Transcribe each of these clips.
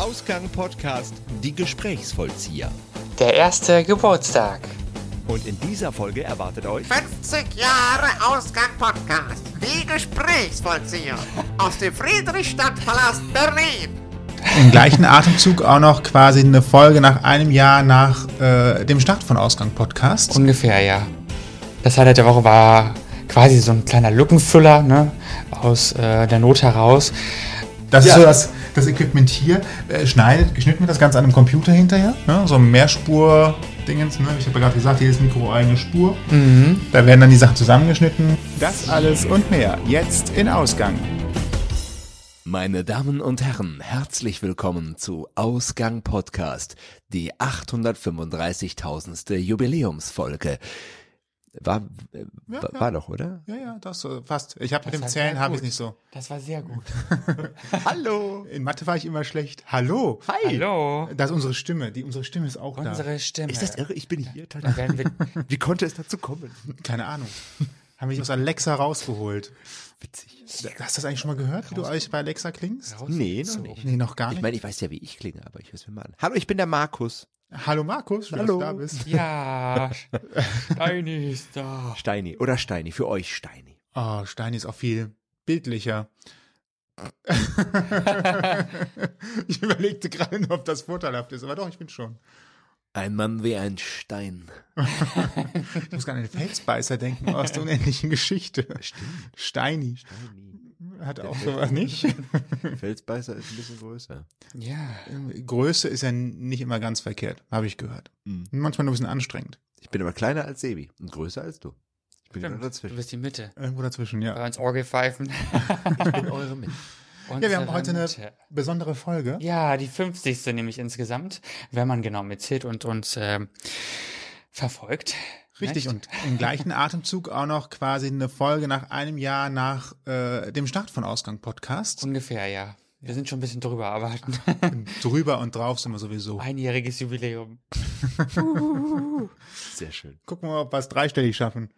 Ausgang Podcast Die Gesprächsvollzieher. Der erste Geburtstag. Und in dieser Folge erwartet euch 50 Jahre Ausgang Podcast. Die Gesprächsvollzieher aus dem Friedrichstadtpalast Berlin. Im gleichen Atemzug auch noch quasi eine Folge nach einem Jahr nach äh, dem Start von Ausgang Podcast. Ungefähr, ja. Das Highlight der Woche war quasi so ein kleiner Lückenfüller, ne? Aus äh, der Not heraus. Das Ja. ist so das, das Equipment hier. Äh, schneidet, geschnitten wird das Ganze an einem Computer hinterher. Ne? So ein Mehrspur-Dingens. Ne? Ich habe ja gerade gesagt, jedes Mikro eigene Spur. Da werden dann die Sachen zusammengeschnitten. Das alles und mehr jetzt in Ausgang. Meine Damen und Herren, herzlich willkommen zu Ausgang Podcast, die 835.000. Jubiläumsfolge. War, äh, Ja, war, ja. war doch, oder? Ja, ja, das äh, fast. Ich habe mit dem Zählen habe ich nicht so. Das war sehr gut. Hallo. In Mathe war ich immer schlecht. Hallo. Hallo. Das ist unsere Stimme. Die, unsere Stimme ist auch Unsere Stimme. Ist das irre? Ich bin hier. Dann werden wir, Wie konnte es dazu kommen? da. Keine Ahnung. Haben mich aus Alexa rausgeholt. Witzig. Hast du das eigentlich schon mal gehört, wie du eigentlich bei Alexa klingst? Nee, noch nicht. Nee, noch gar Ich nicht. meine, ich weiß ja, wie ich klinge, aber ich höre es mir mal an. Hallo, ich bin der Markus. Hallo Markus, schön, Hallo. dass du da bist. ja, Steini ist da. Steini oder Steini, für euch Steini. Oh, Steini ist auch viel bildlicher. ich überlegte gerade noch, ob das vorteilhaft ist, aber doch, ich bin schon. Ein Mann wie ein Stein. Ich muss gerade an den Felsbeißer denken aus der unendlichen Geschichte. Stimmt. Steini. Hat auch sowas nicht. Felsbeißer ist ein bisschen größer. Ja. Größe ist ja nicht immer ganz verkehrt, habe ich gehört. Mhm. Manchmal nur ein bisschen anstrengend. Ich bin aber kleiner als Sebi und größer als du. Ich bin genau Stimmt. Du dazwischen. bist die Mitte. Irgendwo dazwischen, ja. Bei uns Orgelpfeifen. Ich bin eure Mitte. Ja, wir haben heute eine Mitte. besondere Folge. Ja, die 50. nämlich insgesamt, wenn man genau mitzählt und uns ähm, verfolgt. Richtig, Nicht? und im gleichen Atemzug auch noch quasi eine Folge nach einem Jahr nach äh, dem Start von Ausgang Podcast. Ungefähr, ja. Wir sind schon ein bisschen drüber, aber Drüber und drauf sind wir sowieso. einjähriges Jubiläum. Sehr schön. Gucken wir mal, ob wir es dreistellig schaffen.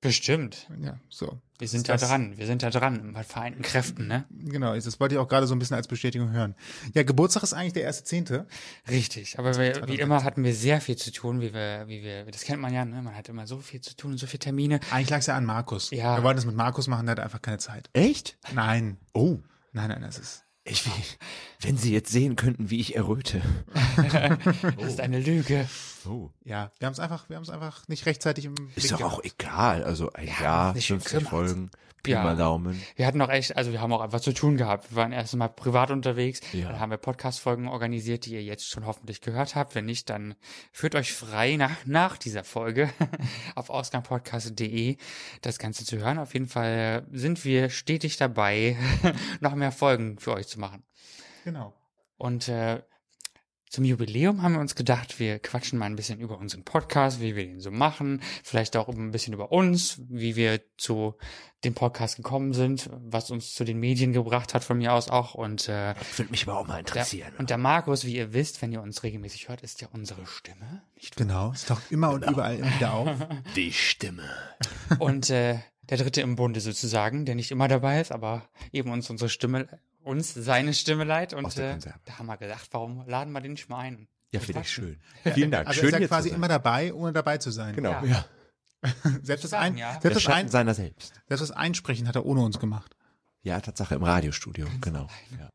Bestimmt. Ja, so. Wir sind Das- da dran. Wir sind da dran mit vereinten Kräften, ne? Genau, das wollte ich auch gerade so ein bisschen als Bestätigung hören. Ja, Geburtstag ist eigentlich der erste Zehnte. Richtig. Aber wir, wie immer hatten wir sehr viel zu tun, wie wir, wie wir, das kennt man ja, ne? Man hat immer so viel zu tun und so viele Termine. Eigentlich lag es ja an Markus. Ja. Wir wollten es mit Markus machen, der hat einfach keine Zeit. Echt? Nein. Oh. Nein, nein, das ist. Ich, wenn Sie jetzt sehen könnten, wie ich erröte. Das ist eine Lüge. Oh. Ja, wir haben es einfach, wir haben es einfach nicht rechtzeitig im Ist Blick doch auch egal. Also ein Jahr, sich schon 50 kümmert. Folgen, Pi Ja. mal Daumen. Wir hatten auch echt, also wir haben auch einfach zu tun gehabt. Wir waren erst mal privat unterwegs. Ja. Dann haben wir Podcast-Folgen organisiert, die ihr jetzt schon hoffentlich gehört habt. Wenn nicht, dann führt euch frei nach, nach dieser Folge auf ausgangpodcast.de das Ganze zu hören. Auf jeden Fall sind wir stetig dabei, noch mehr Folgen für euch zu machen. Genau. Und äh, zum Jubiläum haben wir uns gedacht, wir quatschen mal ein bisschen über unseren Podcast, wie wir den so machen, vielleicht auch ein bisschen über uns, wie wir zu dem Podcast gekommen sind, was uns zu den Medien gebracht hat, von mir aus auch. Und, äh, Würde mich aber auch mal der, interessieren. und der Markus, wie ihr wisst, wenn ihr uns regelmäßig hört, ist ja unsere Stimme. Nicht wahr? Genau. Es taucht immer und überall immer wieder auf. Die Stimme. Und äh, der Dritte im Bunde sozusagen, der nicht immer dabei ist, aber eben uns unsere Stimme, uns seine Stimme. Aus Und äh, da haben wir gedacht, warum laden wir den nicht mal ein? Ja, finde ich schön. Vielen Dank. Also schön ist er quasi immer dabei, ohne dabei zu sein. Genau. Ja. Ja. Selbst das, Sagen, ein, ja. selbst, das ein, seiner selbst. selbst das Einsprechen hat er ohne uns gemacht. Ja, Tatsache im Radiostudio. Genau. Ja.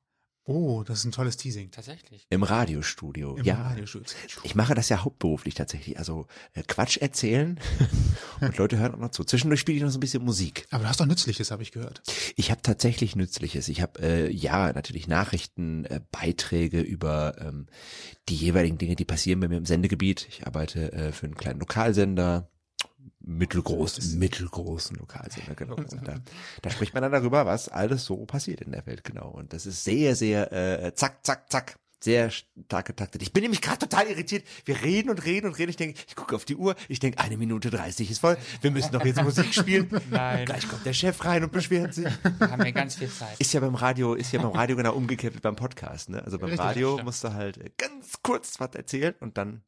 Oh, das ist ein tolles Teasing. Tatsächlich. Im Radiostudio. Im ja. Radiostudio. Ich mache das ja hauptberuflich tatsächlich. Also äh, Quatsch erzählen und Leute hören auch noch zu. Zwischendurch spiele ich noch so ein bisschen Musik. Aber du hast doch Nützliches, habe ich gehört. Ich habe tatsächlich Nützliches. Ich habe äh, ja natürlich Nachrichten, äh, Beiträge über ähm, die jeweiligen Dinge, die passieren bei mir im Sendegebiet. Ich arbeite äh, für einen kleinen Lokalsender, mittelgroß, mittelgroßen Lokalsender, genau. Und da, da spricht man dann darüber, was alles so passiert in der Welt, genau. Und das ist sehr, sehr äh, zack, zack, zack. Sehr stark getaktet. Ich bin nämlich gerade total irritiert. Wir reden und reden und reden. Ich denke, ich gucke auf die Uhr. Ich denke, eine Minute 30 ist voll. Wir müssen doch jetzt Musik spielen. Nein. Gleich kommt der Chef rein und beschwert sich. Wir haben ja ganz viel Zeit. Ist ja beim Radio, ist ja beim Radio genau umgekehrt wie beim Podcast, ne? Also beim Richtig, Radio musst du halt ganz kurz was erzählen und dann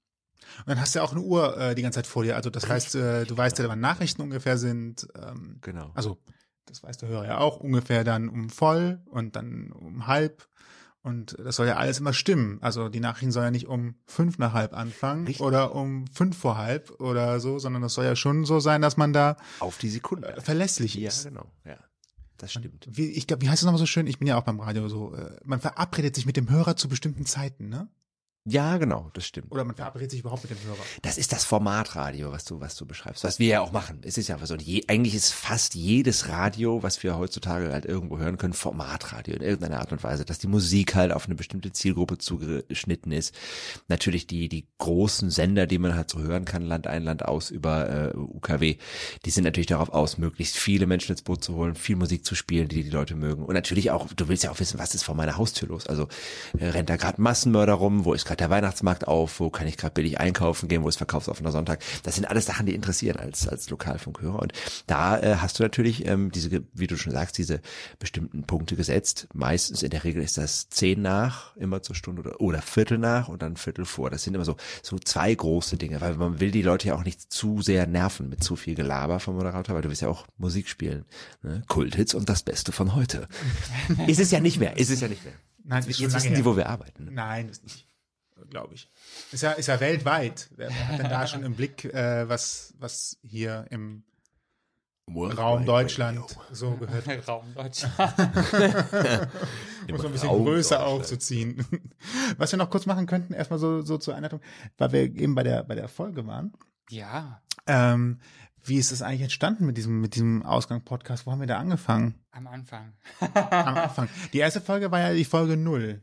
Und dann hast du ja auch eine Uhr äh, die ganze Zeit vor dir. Also das heißt, äh, du weißt ja, wann Nachrichten ungefähr sind. Ähm, genau. also das weiß der Hörer ja auch, ungefähr dann um voll und dann um halb Und das soll ja alles immer stimmen. Also die Nachrichten sollen ja nicht um fünf nach halb anfangen Richtig. oder um fünf vor halb oder so, sondern das soll ja schon so sein, dass man da Auf die Sekunde. äh, verlässlich Ja, ist. genau. Ja, das stimmt. Wie, ich glaube, wie heißt es nochmal so schön? Ich bin ja auch beim Radio so. Äh, man verabredet sich mit dem Hörer zu bestimmten Zeiten, ne? Ja, genau, das stimmt. Oder man verabredet sich überhaupt mit dem Hörer. Das ist das Formatradio, was du, was du beschreibst, was wir ja auch machen. Es ist ja so. Und je, eigentlich ist fast jedes Radio, was wir heutzutage halt irgendwo hören können, Formatradio in irgendeiner Art und Weise, dass die Musik halt auf eine bestimmte Zielgruppe zugeschnitten ist. Natürlich die, die großen Sender, die man halt so hören kann, Land ein, Land aus über äh, UKW, die sind natürlich darauf aus, möglichst viele Menschen ins Boot zu holen, viel Musik zu spielen, die die Leute mögen. Und natürlich auch, du willst ja auch wissen, was ist vor meiner Haustür los? Also äh, rennt da gerade Massenmörder rum, wo ist gerade der Weihnachtsmarkt auf, wo kann ich gerade billig einkaufen gehen, wo ist verkaufsoffener Sonntag. Das sind alles Sachen, die interessieren als, als Lokalfunkhörer. Und da äh, hast du natürlich ähm, diese, wie du schon sagst, diese bestimmten Punkte gesetzt. Meistens in der Regel ist das zehn nach, immer zur Stunde oder, oder Viertel nach und dann Viertel vor. Das sind immer so, so zwei große Dinge, weil man will die Leute ja auch nicht zu sehr nerven mit zu viel Gelaber vom Moderator, weil du willst ja auch Musik spielen. Ne? Kulthits und das Beste von heute. ist es ja nicht mehr, ist es ja nicht mehr. Nein, Jetzt wissen die, wo wir arbeiten. Ne? Nein, ist nicht. Glaube ich. Ist ja, ist ja weltweit. Wer hat denn da schon im Blick, äh, was, was hier im Raum Deutschland so gehört? Raum Deutschland. Muss man ein bisschen Raum größer Deutschland. aufzuziehen. Was wir noch kurz machen könnten, erstmal so, so zur Einleitung, weil wir eben bei der, bei der Folge waren. Ja, Ähm, wie ist es eigentlich entstanden mit diesem, mit diesem Ausgang-Podcast? Wo haben wir da angefangen? am Anfang. Am Anfang. Die erste Folge war ja die Folge null.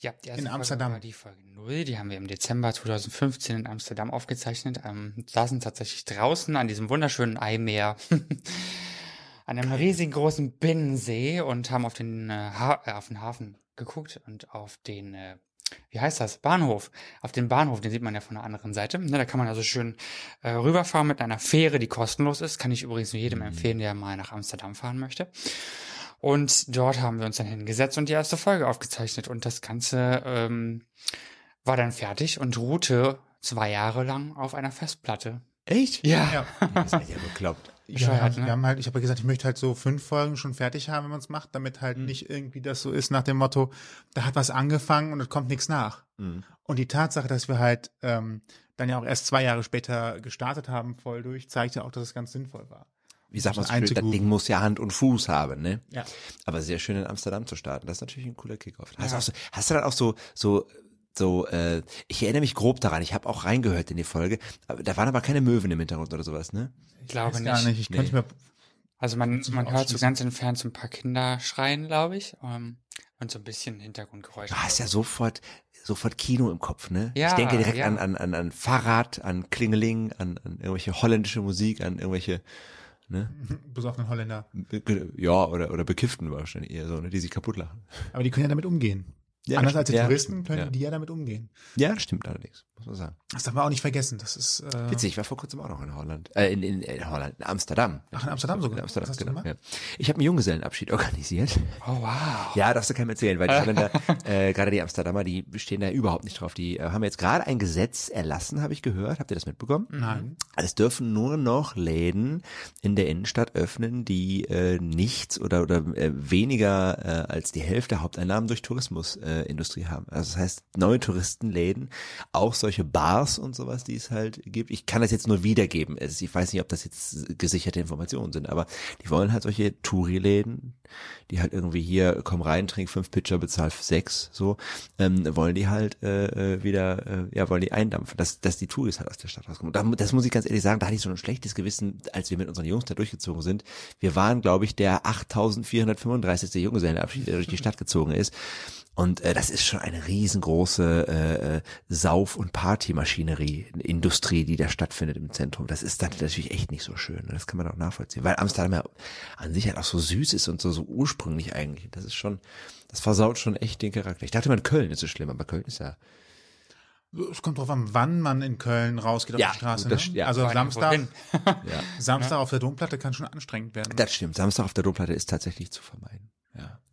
Ja, die erste In Folge Amsterdam. war die Folge 0. Die haben wir im Dezember 2015 in Amsterdam aufgezeichnet. Ähm, saßen tatsächlich draußen an diesem wunderschönen Eimeer. an einem riesigen großen Binnensee und haben auf den, äh, ha äh, auf den Hafen geguckt und auf den, äh, wie heißt das? Bahnhof. Auf den Bahnhof, den sieht man ja von der anderen Seite. Ne, da kann man also schön äh, rüberfahren mit einer Fähre, die kostenlos ist. Kann ich übrigens nur jedem empfehlen, der mal nach Amsterdam fahren möchte. Und dort haben wir uns dann hingesetzt und die erste Folge aufgezeichnet. Und das Ganze ähm, war dann fertig und ruhte zwei Jahre lang auf einer Festplatte. Echt? Ja. Ja. Das ist ja bekloppt. Ja, wir ne? haben halt, ich habe ja gesagt, ich möchte halt so fünf Folgen schon fertig haben, wenn man es macht, damit halt nicht irgendwie das so ist nach dem Motto, da hat was angefangen und es kommt nichts nach. Mhm. Und die Tatsache, dass wir halt ähm, dann ja auch erst zwei Jahre später gestartet haben, voll durch, zeigt ja auch, dass es ganz sinnvoll war. Wie sagt man so schön, das. Ding muss ja Hand und Fuß haben, ne? Ja. Aber sehr schön in Amsterdam zu starten. Das ist natürlich ein cooler Kickoff. Hast, du auch so, hast du dann auch so, so, so, äh, ich erinnere mich grob daran, ich habe auch reingehört in die Folge, aber da waren aber keine Möwen im Hintergrund oder sowas, ne? Ich glaube nicht. gar nicht. Ich könnte mir Also man, man hört so ganz entfernt so ein paar Kinder schreien, glaube ich. Ähm, und so ein bisschen Hintergrundgeräusche. Du hast ja sofort, sofort Kino im Kopf, ne? Ja, ich denke direkt ja. an, an, an, an Fahrrad, an Klingeling, an, an irgendwelche holländische Musik, an irgendwelche, ne? besoffenen Holländer. Ja, oder, oder Bekifften wahrscheinlich eher so, ne? Die sich kaputt lachen. Aber die können ja damit umgehen. Ja, Anders als die ja, Touristen stimmt, können ja. die ja damit umgehen. Ja, das stimmt allerdings, muss man sagen. Das darf man auch nicht vergessen. Das ist äh, Witzig, ich war vor kurzem auch noch in Holland. Äh, in, in, in Holland, in Amsterdam. Ach, in Amsterdam sogar? In Amsterdam, genau. Ja. Ich habe einen Junggesellenabschied organisiert. Oh, wow. Ja, darfst du keinem erzählen, weil die Holländer, äh, gerade die Amsterdamer, die stehen da überhaupt nicht drauf. Die äh, haben jetzt gerade ein Gesetz erlassen, habe ich gehört. Habt ihr das mitbekommen? Nein. Es dürfen nur noch Läden in der Innenstadt öffnen, die äh, nichts oder oder äh, weniger äh, als die Hälfte Haupteinnahmen durch Tourismusindustrie äh, Industrie haben. Also das heißt neue Touristenläden, auch solche Bars und sowas, die es halt gibt. Ich kann das jetzt nur wiedergeben. Es, ich weiß nicht, ob das jetzt gesicherte Informationen sind, aber die wollen halt solche Touri-Läden, die halt irgendwie hier komm rein, trink fünf Pitcher, bezahl sechs, so ähm, wollen die halt äh, äh, wieder, äh, ja wollen die eindampfen, dass dass die Touris halt aus der Stadt rauskommen. Und da, das muss ich ganz ehrlich sagen, da hatte ich so ein schlechtes Gewissen, als wir mit unseren Jungs da durchgezogen sind. Wir waren, glaube ich, der 8.435. Junggesellenabschied, der durch die Stadt gezogen ist. Und äh, das ist schon eine riesengroße äh, äh, Sauf- und Partymaschinerie, Industrie, die da stattfindet im Zentrum. Das ist dann natürlich echt nicht so schön. ne? Das kann man auch nachvollziehen. Weil Amsterdam ja an sich halt auch so süß ist und so, so ursprünglich eigentlich. Das ist schon, das versaut schon echt den Charakter. Ich dachte mal, Köln ist so schlimm, aber Köln ist ja. Es kommt drauf an, wann man in Köln rausgeht auf Ja, die Straße. gut, das- ne? ja. Also Samstag, wohin? Samstag auf der Domplatte kann schon anstrengend werden. Das stimmt. Samstag auf der Domplatte ist tatsächlich zu vermeiden.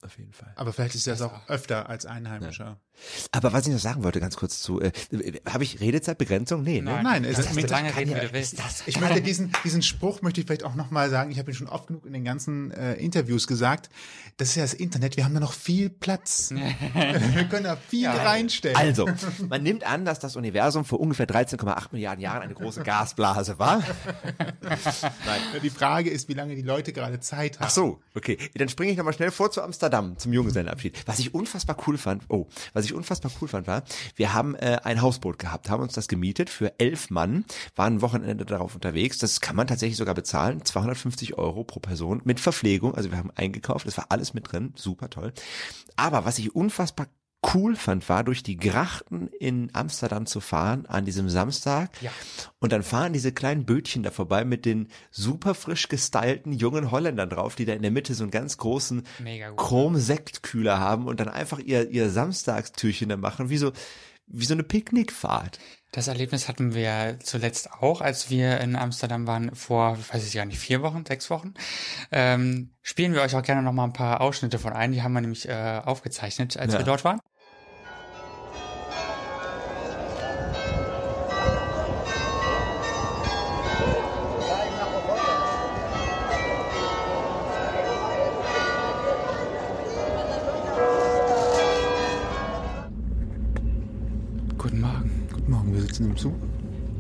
Ja. auf jeden Fall. Aber vielleicht ist das auch öfter als Einheimischer. Aber was ich noch sagen wollte, ganz kurz zu, äh, habe ich Redezeitbegrenzung? Nee, ne? Nein. Nein, es Das ist mit lange reden, ja- wie du willst. ist das- Ich möchte diesen, diesen Spruch möchte ich vielleicht auch nochmal sagen. Ich habe ihn schon oft genug in den ganzen äh, Interviews gesagt. Das ist ja das Internet. Wir haben da noch viel Platz. wir können da viel reinstellen. Also, man nimmt an, dass das Universum vor ungefähr 13,8 Milliarden Jahren eine große Gasblase war. Die Frage ist, wie lange die Leute gerade Zeit haben. Ach so, okay. Dann springe ich nochmal schnell vor zu Amsterdam, zum Junggesellenabschied. Was ich unfassbar cool fand, oh, was ich unfassbar cool fand war, wir haben äh, ein Hausboot gehabt, haben uns das gemietet für elf Mann, waren ein Wochenende darauf unterwegs. Das kann man tatsächlich sogar bezahlen, 250 Euro pro Person mit Verpflegung. Also wir haben eingekauft, das war alles mit drin, super toll. Aber was ich unfassbar cool fand, war durch die Grachten in Amsterdam zu fahren an diesem Samstag. Ja. Und dann fahren diese kleinen Bötchen da vorbei mit den super frisch gestylten jungen Holländern drauf, die da in der Mitte so einen ganz großen gut. Chrom-Sektkühler haben und dann einfach ihr, ihr Samstagstürchen da machen, wie so, wie so eine Picknickfahrt. Das Erlebnis hatten wir zuletzt auch, als wir in Amsterdam waren, vor, ich weiß ich gar nicht, vier Wochen, sechs Wochen. Ähm, spielen wir euch auch gerne noch mal ein paar Ausschnitte von ein. Die haben wir nämlich äh, aufgezeichnet, als Ja. wir dort waren. Sitzen im Zug.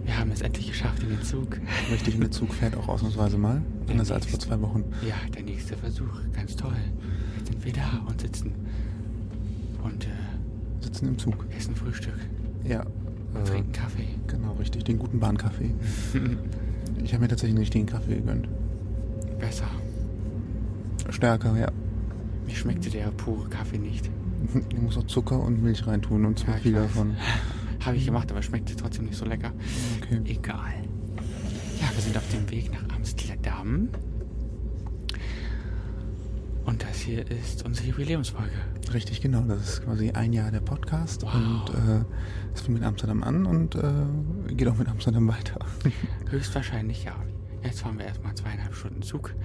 Wir haben es endlich geschafft in den Zug. Richtig, und der Zug fährt auch ausnahmsweise mal. Anders als vor zwei Wochen. Ja, der nächste Versuch. Ganz toll. Jetzt sind wir da und sitzen. Und äh, Sitzen im Zug. essen Frühstück. Ja. Und Äh, trinken Kaffee. genau, richtig. Den guten Bahnkaffee. ich habe mir tatsächlich nicht den Kaffee gegönnt. Besser. Stärker, ja. Mir schmeckte der pure Kaffee nicht. Ich muss auch Zucker und Milch reintun und zwar Ja, viel davon. Habe ich gemacht, aber schmeckte trotzdem nicht so lecker. Okay. Egal. Ja, wir sind auf dem Weg nach Amsterdam. Und das hier ist unsere Jubiläumsfolge. Richtig, genau. Das ist quasi ein Jahr der Podcast Wow. und äh, es fängt mit Amsterdam an und äh, geht auch mit Amsterdam weiter. Höchstwahrscheinlich ja. Jetzt fahren wir erstmal zweieinhalb Stunden Zug.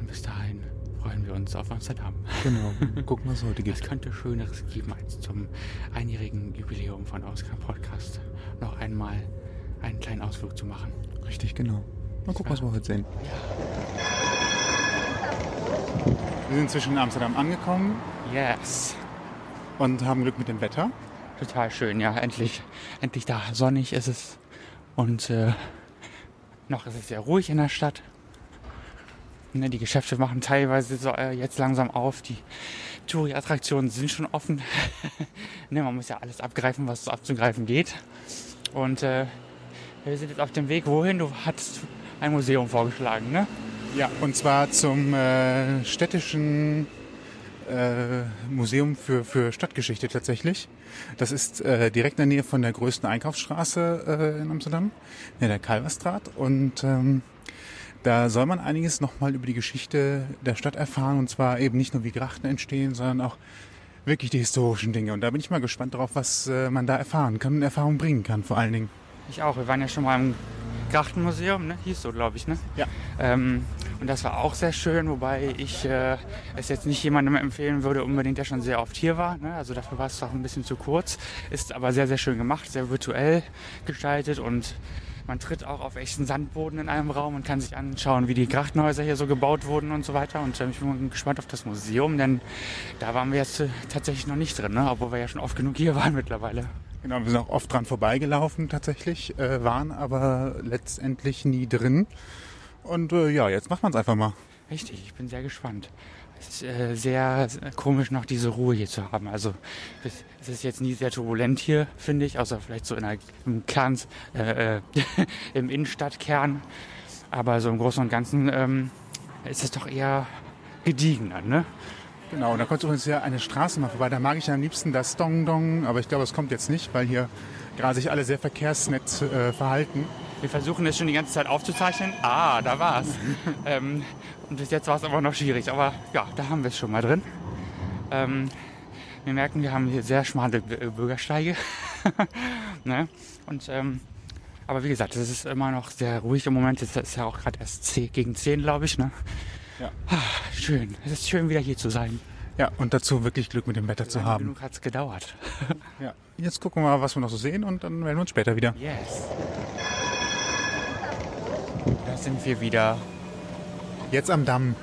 Und bis dahin freuen wir uns auf Amsterdam. genau. Gucken, was es heute Es gibt. könnte Schöneres geben, als zum einjährigen Jubiläum von Ausgang Podcast noch einmal einen kleinen Ausflug zu machen. Richtig, genau. Mal gucken, was wir heute sehen. Wir sind zwischen Amsterdam angekommen Yes. und haben Glück mit dem Wetter. Total schön, ja, endlich, endlich da. Sonnig ist es. Und äh, noch ist es sehr ruhig in der Stadt. Ne, die Geschäfte machen teilweise so, äh, jetzt langsam auf. Die Touri-Attraktionen sind schon offen. ne, man muss ja alles abgreifen, was so abzugreifen geht. Und äh, wir sind jetzt auf dem Weg. Wohin? Du hattest ein Museum vorgeschlagen, ne? Ja, und zwar zum äh, städtischen äh, Museum für, für Stadtgeschichte tatsächlich. Das ist äh, direkt in der Nähe von der größten Einkaufsstraße äh, in Amsterdam, in der Kalverstraat. Und ähm, da soll man einiges nochmal über die Geschichte der Stadt erfahren. Und zwar eben nicht nur, wie Grachten entstehen, sondern auch wirklich die historischen Dinge. Und da bin ich mal gespannt drauf, was äh, man da erfahren kann und Erfahrung bringen kann vor allen Dingen. Ich auch. Wir waren ja schon mal im Grachtenmuseum, ne? Hieß so, glaube ich, ne? Ja. Ähm, und das war auch sehr schön, wobei ich äh, es jetzt nicht jemandem empfehlen würde, unbedingt, der schon sehr oft hier war. Ne? Also dafür war es doch ein bisschen zu kurz. Ist aber sehr, sehr schön gemacht, sehr virtuell gestaltet und man tritt auch auf echten Sandboden in einem Raum und kann sich anschauen, wie die Grachtenhäuser hier so gebaut wurden und so weiter. Und äh, ich bin gespannt auf das Museum, denn da waren wir jetzt äh, tatsächlich noch nicht drin, ne? obwohl wir ja schon oft genug hier waren mittlerweile. Genau, wir sind auch oft dran vorbeigelaufen tatsächlich, äh, waren aber letztendlich nie drin. Und äh, ja, jetzt macht man es einfach mal. Richtig, ich bin sehr gespannt. Äh, sehr komisch, noch diese Ruhe hier zu haben. Also es, ist jetzt nie sehr turbulent hier, finde ich, außer vielleicht so in einer, im Kern, äh, äh, im Innenstadtkern. Aber so im Großen und Ganzen ähm, ist es doch eher gediegener, ne? Genau, und da kommt übrigens ja eine Straße mal vorbei. Da mag ich am liebsten das Dong Dong, aber ich glaube, es kommt jetzt nicht, weil hier gerade sich alle sehr verkehrsnett äh, verhalten. Wir versuchen es schon die ganze Zeit aufzuzeichnen. Ah, da war's. ähm, und bis jetzt war es aber noch schwierig. Aber ja, da haben wir es schon mal drin. Ähm, wir merken, wir haben hier sehr schmale äh, Bürgersteige. ne? Und ähm, aber wie gesagt, es ist immer noch sehr ruhig im Moment. Es ist ja auch gerade erst 10, gegen 10, glaube ich. Ne? Schön. Es ist schön, wieder hier zu sein. Ja, und dazu wirklich Glück mit dem Wetter zu haben. genug hat's gedauert. Ja. Jetzt gucken wir mal, was wir noch so sehen und dann melden wir uns später wieder. Yes. Da sind wir wieder Jetzt am Damm.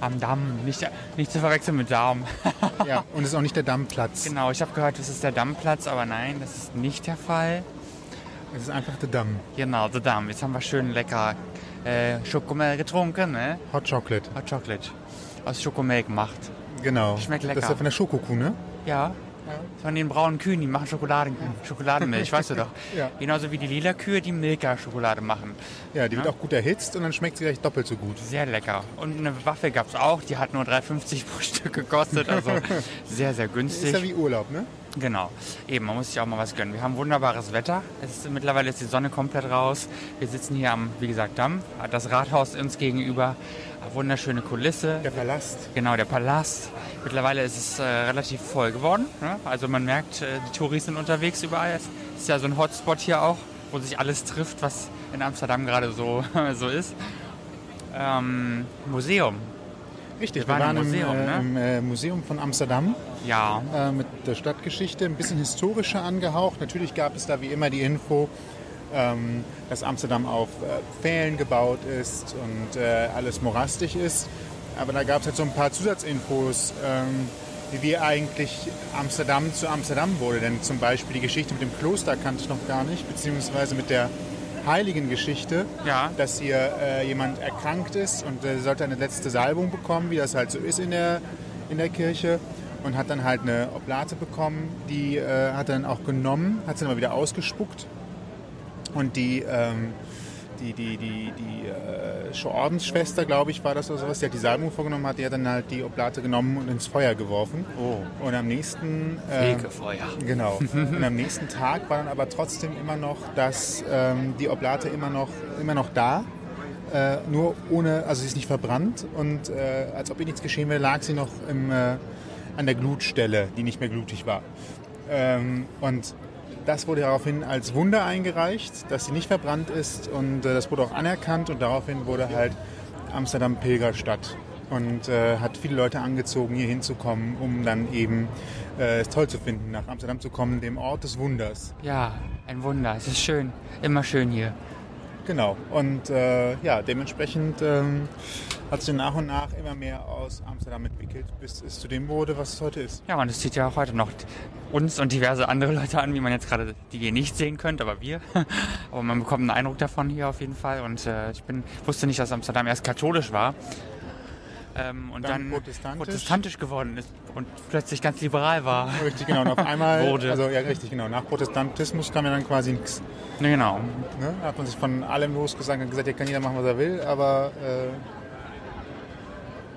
am Damm. Nicht, nicht zu verwechseln mit Darm. Ja, und es ist auch nicht der Dammplatz. genau, ich habe gehört, das ist der Dammplatz, aber nein, das ist nicht der Fall. Es ist einfach der Damm. Genau, der Damm. Jetzt haben wir schön lecker äh, Schokomel getrunken, ne? Hot Chocolate. Hot Chocolate. Aus Schokomel gemacht. Genau. Schmeckt Das ist lecker. ja von der Schokokuh, ne? Ja. Von den braunen Kühen, die machen Schokoladen, Schokoladenmilch, weißt du doch. Ja. Genauso wie die lila Kühe, die Milka-Schokolade machen. Ja, die wird auch gut erhitzt und dann schmeckt sie gleich doppelt so gut. Sehr lecker. Und eine Waffe gab es auch, die hat nur 3,50 pro Stück gekostet. Also sehr, sehr Ist günstig. ja wie Urlaub, ne? Genau. Eben, man muss sich auch mal was gönnen. Wir haben wunderbares Wetter. Es ist, mittlerweile ist die Sonne komplett raus. Wir sitzen hier am, wie gesagt, Damm. Das Rathaus uns gegenüber. Eine wunderschöne Kulisse. Der Palast. Genau, der Palast. Mittlerweile ist es äh, relativ voll geworden. Ne? Also man merkt, äh, die Touris sind unterwegs überall. Es ist ja so ein Hotspot hier auch, wo sich alles trifft, was in Amsterdam gerade so, so ist. Ähm, Museum. Richtig, Wir wir waren waren, im Museum, im, äh, ne? im äh, Museum von Amsterdam Ja, äh, mit der Stadtgeschichte, ein bisschen historischer angehaucht. Natürlich gab es da wie immer die Info, ähm, dass Amsterdam auf äh, Pfählen gebaut ist und äh, alles morastig ist. Aber da gab es halt so ein paar Zusatzinfos, ähm, wie eigentlich Amsterdam zu Amsterdam wurde. Denn zum Beispiel die Geschichte mit dem Kloster kannte ich noch gar nicht, beziehungsweise mit der heiligen Geschichte, Ja. dass hier äh, jemand erkrankt ist und äh, sollte eine letzte Salbung bekommen, wie das halt so ist in der, in der Kirche. Und hat dann halt eine Oblate bekommen, die äh, hat dann auch genommen, hat sie dann mal wieder ausgespuckt. Und die, ähm, die, die, die, die äh, Ordensschwester, glaube ich, war das oder sowas, die hat die Salbung vorgenommen hat, die hat dann halt die Oblate genommen und ins Feuer geworfen. Oh. Und am nächsten... Äh, Fegefeuer. Genau. Und am nächsten Tag war dann aber trotzdem immer noch, dass ähm, die Oblate immer noch, immer noch da. Äh, nur ohne, also sie ist nicht verbrannt und äh, als ob ihr nichts geschehen wäre, lag sie noch im, äh, an der Glutstelle, die nicht mehr glutig war. Ähm, und das wurde daraufhin als Wunder eingereicht, dass sie nicht verbrannt ist und äh, das wurde auch anerkannt und daraufhin wurde halt Amsterdam Pilgerstadt und äh, hat viele Leute angezogen, hier hinzukommen, um dann eben äh, es toll zu finden, nach Amsterdam zu kommen, dem Ort des Wunders. Ja, ein Wunder. Es ist schön. Immer schön hier. Genau. Und äh, ja, dementsprechend ähm, hat sich nach und nach immer mehr aus Amsterdam entwickelt, bis es zu dem wurde, was es heute ist. Ja, und es zieht ja auch heute noch uns und diverse andere Leute an, wie man jetzt gerade die ihr nicht sehen könnt, aber wir. aber man bekommt einen Eindruck davon hier auf jeden Fall. Und äh, ich bin, wusste nicht, dass Amsterdam erst katholisch war. Ähm, und Dann dann, protestantisch. protestantisch geworden ist und plötzlich ganz liberal war. Richtig, genau. Und auf einmal, Wurde. also ja, richtig, genau. Nach Protestantismus kam ja dann quasi nichts. Ne, genau. Ne? Da hat man sich von allem losgesagt und gesagt, hier kann jeder machen, was er will, aber äh,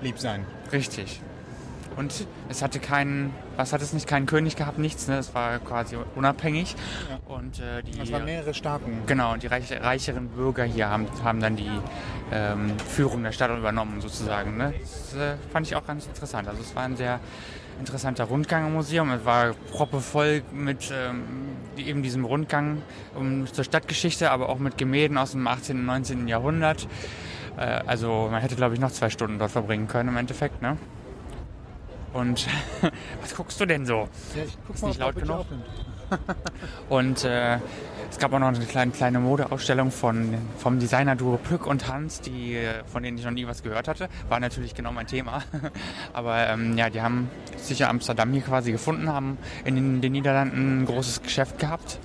lieb sein. Richtig. Und es hatte keinen, was hat es nicht, keinen König gehabt, nichts, ne? Es war quasi unabhängig. Und äh, die Es waren mehrere Staaten. Genau, und die reich, reicheren Bürger hier haben, haben dann die ähm, Führung der Stadt übernommen, sozusagen. Ne? Das äh, fand ich auch ganz interessant. Also es war ein sehr interessanter Rundgang im Museum. Es war proppevoll mit ähm, eben diesem Rundgang um, zur Stadtgeschichte, aber auch mit Gemälden aus dem 18. und 19. Jahrhundert. Äh, also man hätte, glaube ich, noch zwei Stunden dort verbringen können im Endeffekt. Ne? Und was guckst du denn so? Ja, ich guck Ist mal, nicht laut genug? Und äh, es gab auch noch eine kleine, kleine Modeausstellung von, vom Designer-Duo Plück und Hans, die, äh, von denen ich noch nie was gehört hatte. War natürlich genau mein Thema. Aber ähm, ja, die haben sicher Amsterdam hier quasi gefunden, haben in den, den Niederlanden ein großes Geschäft gehabt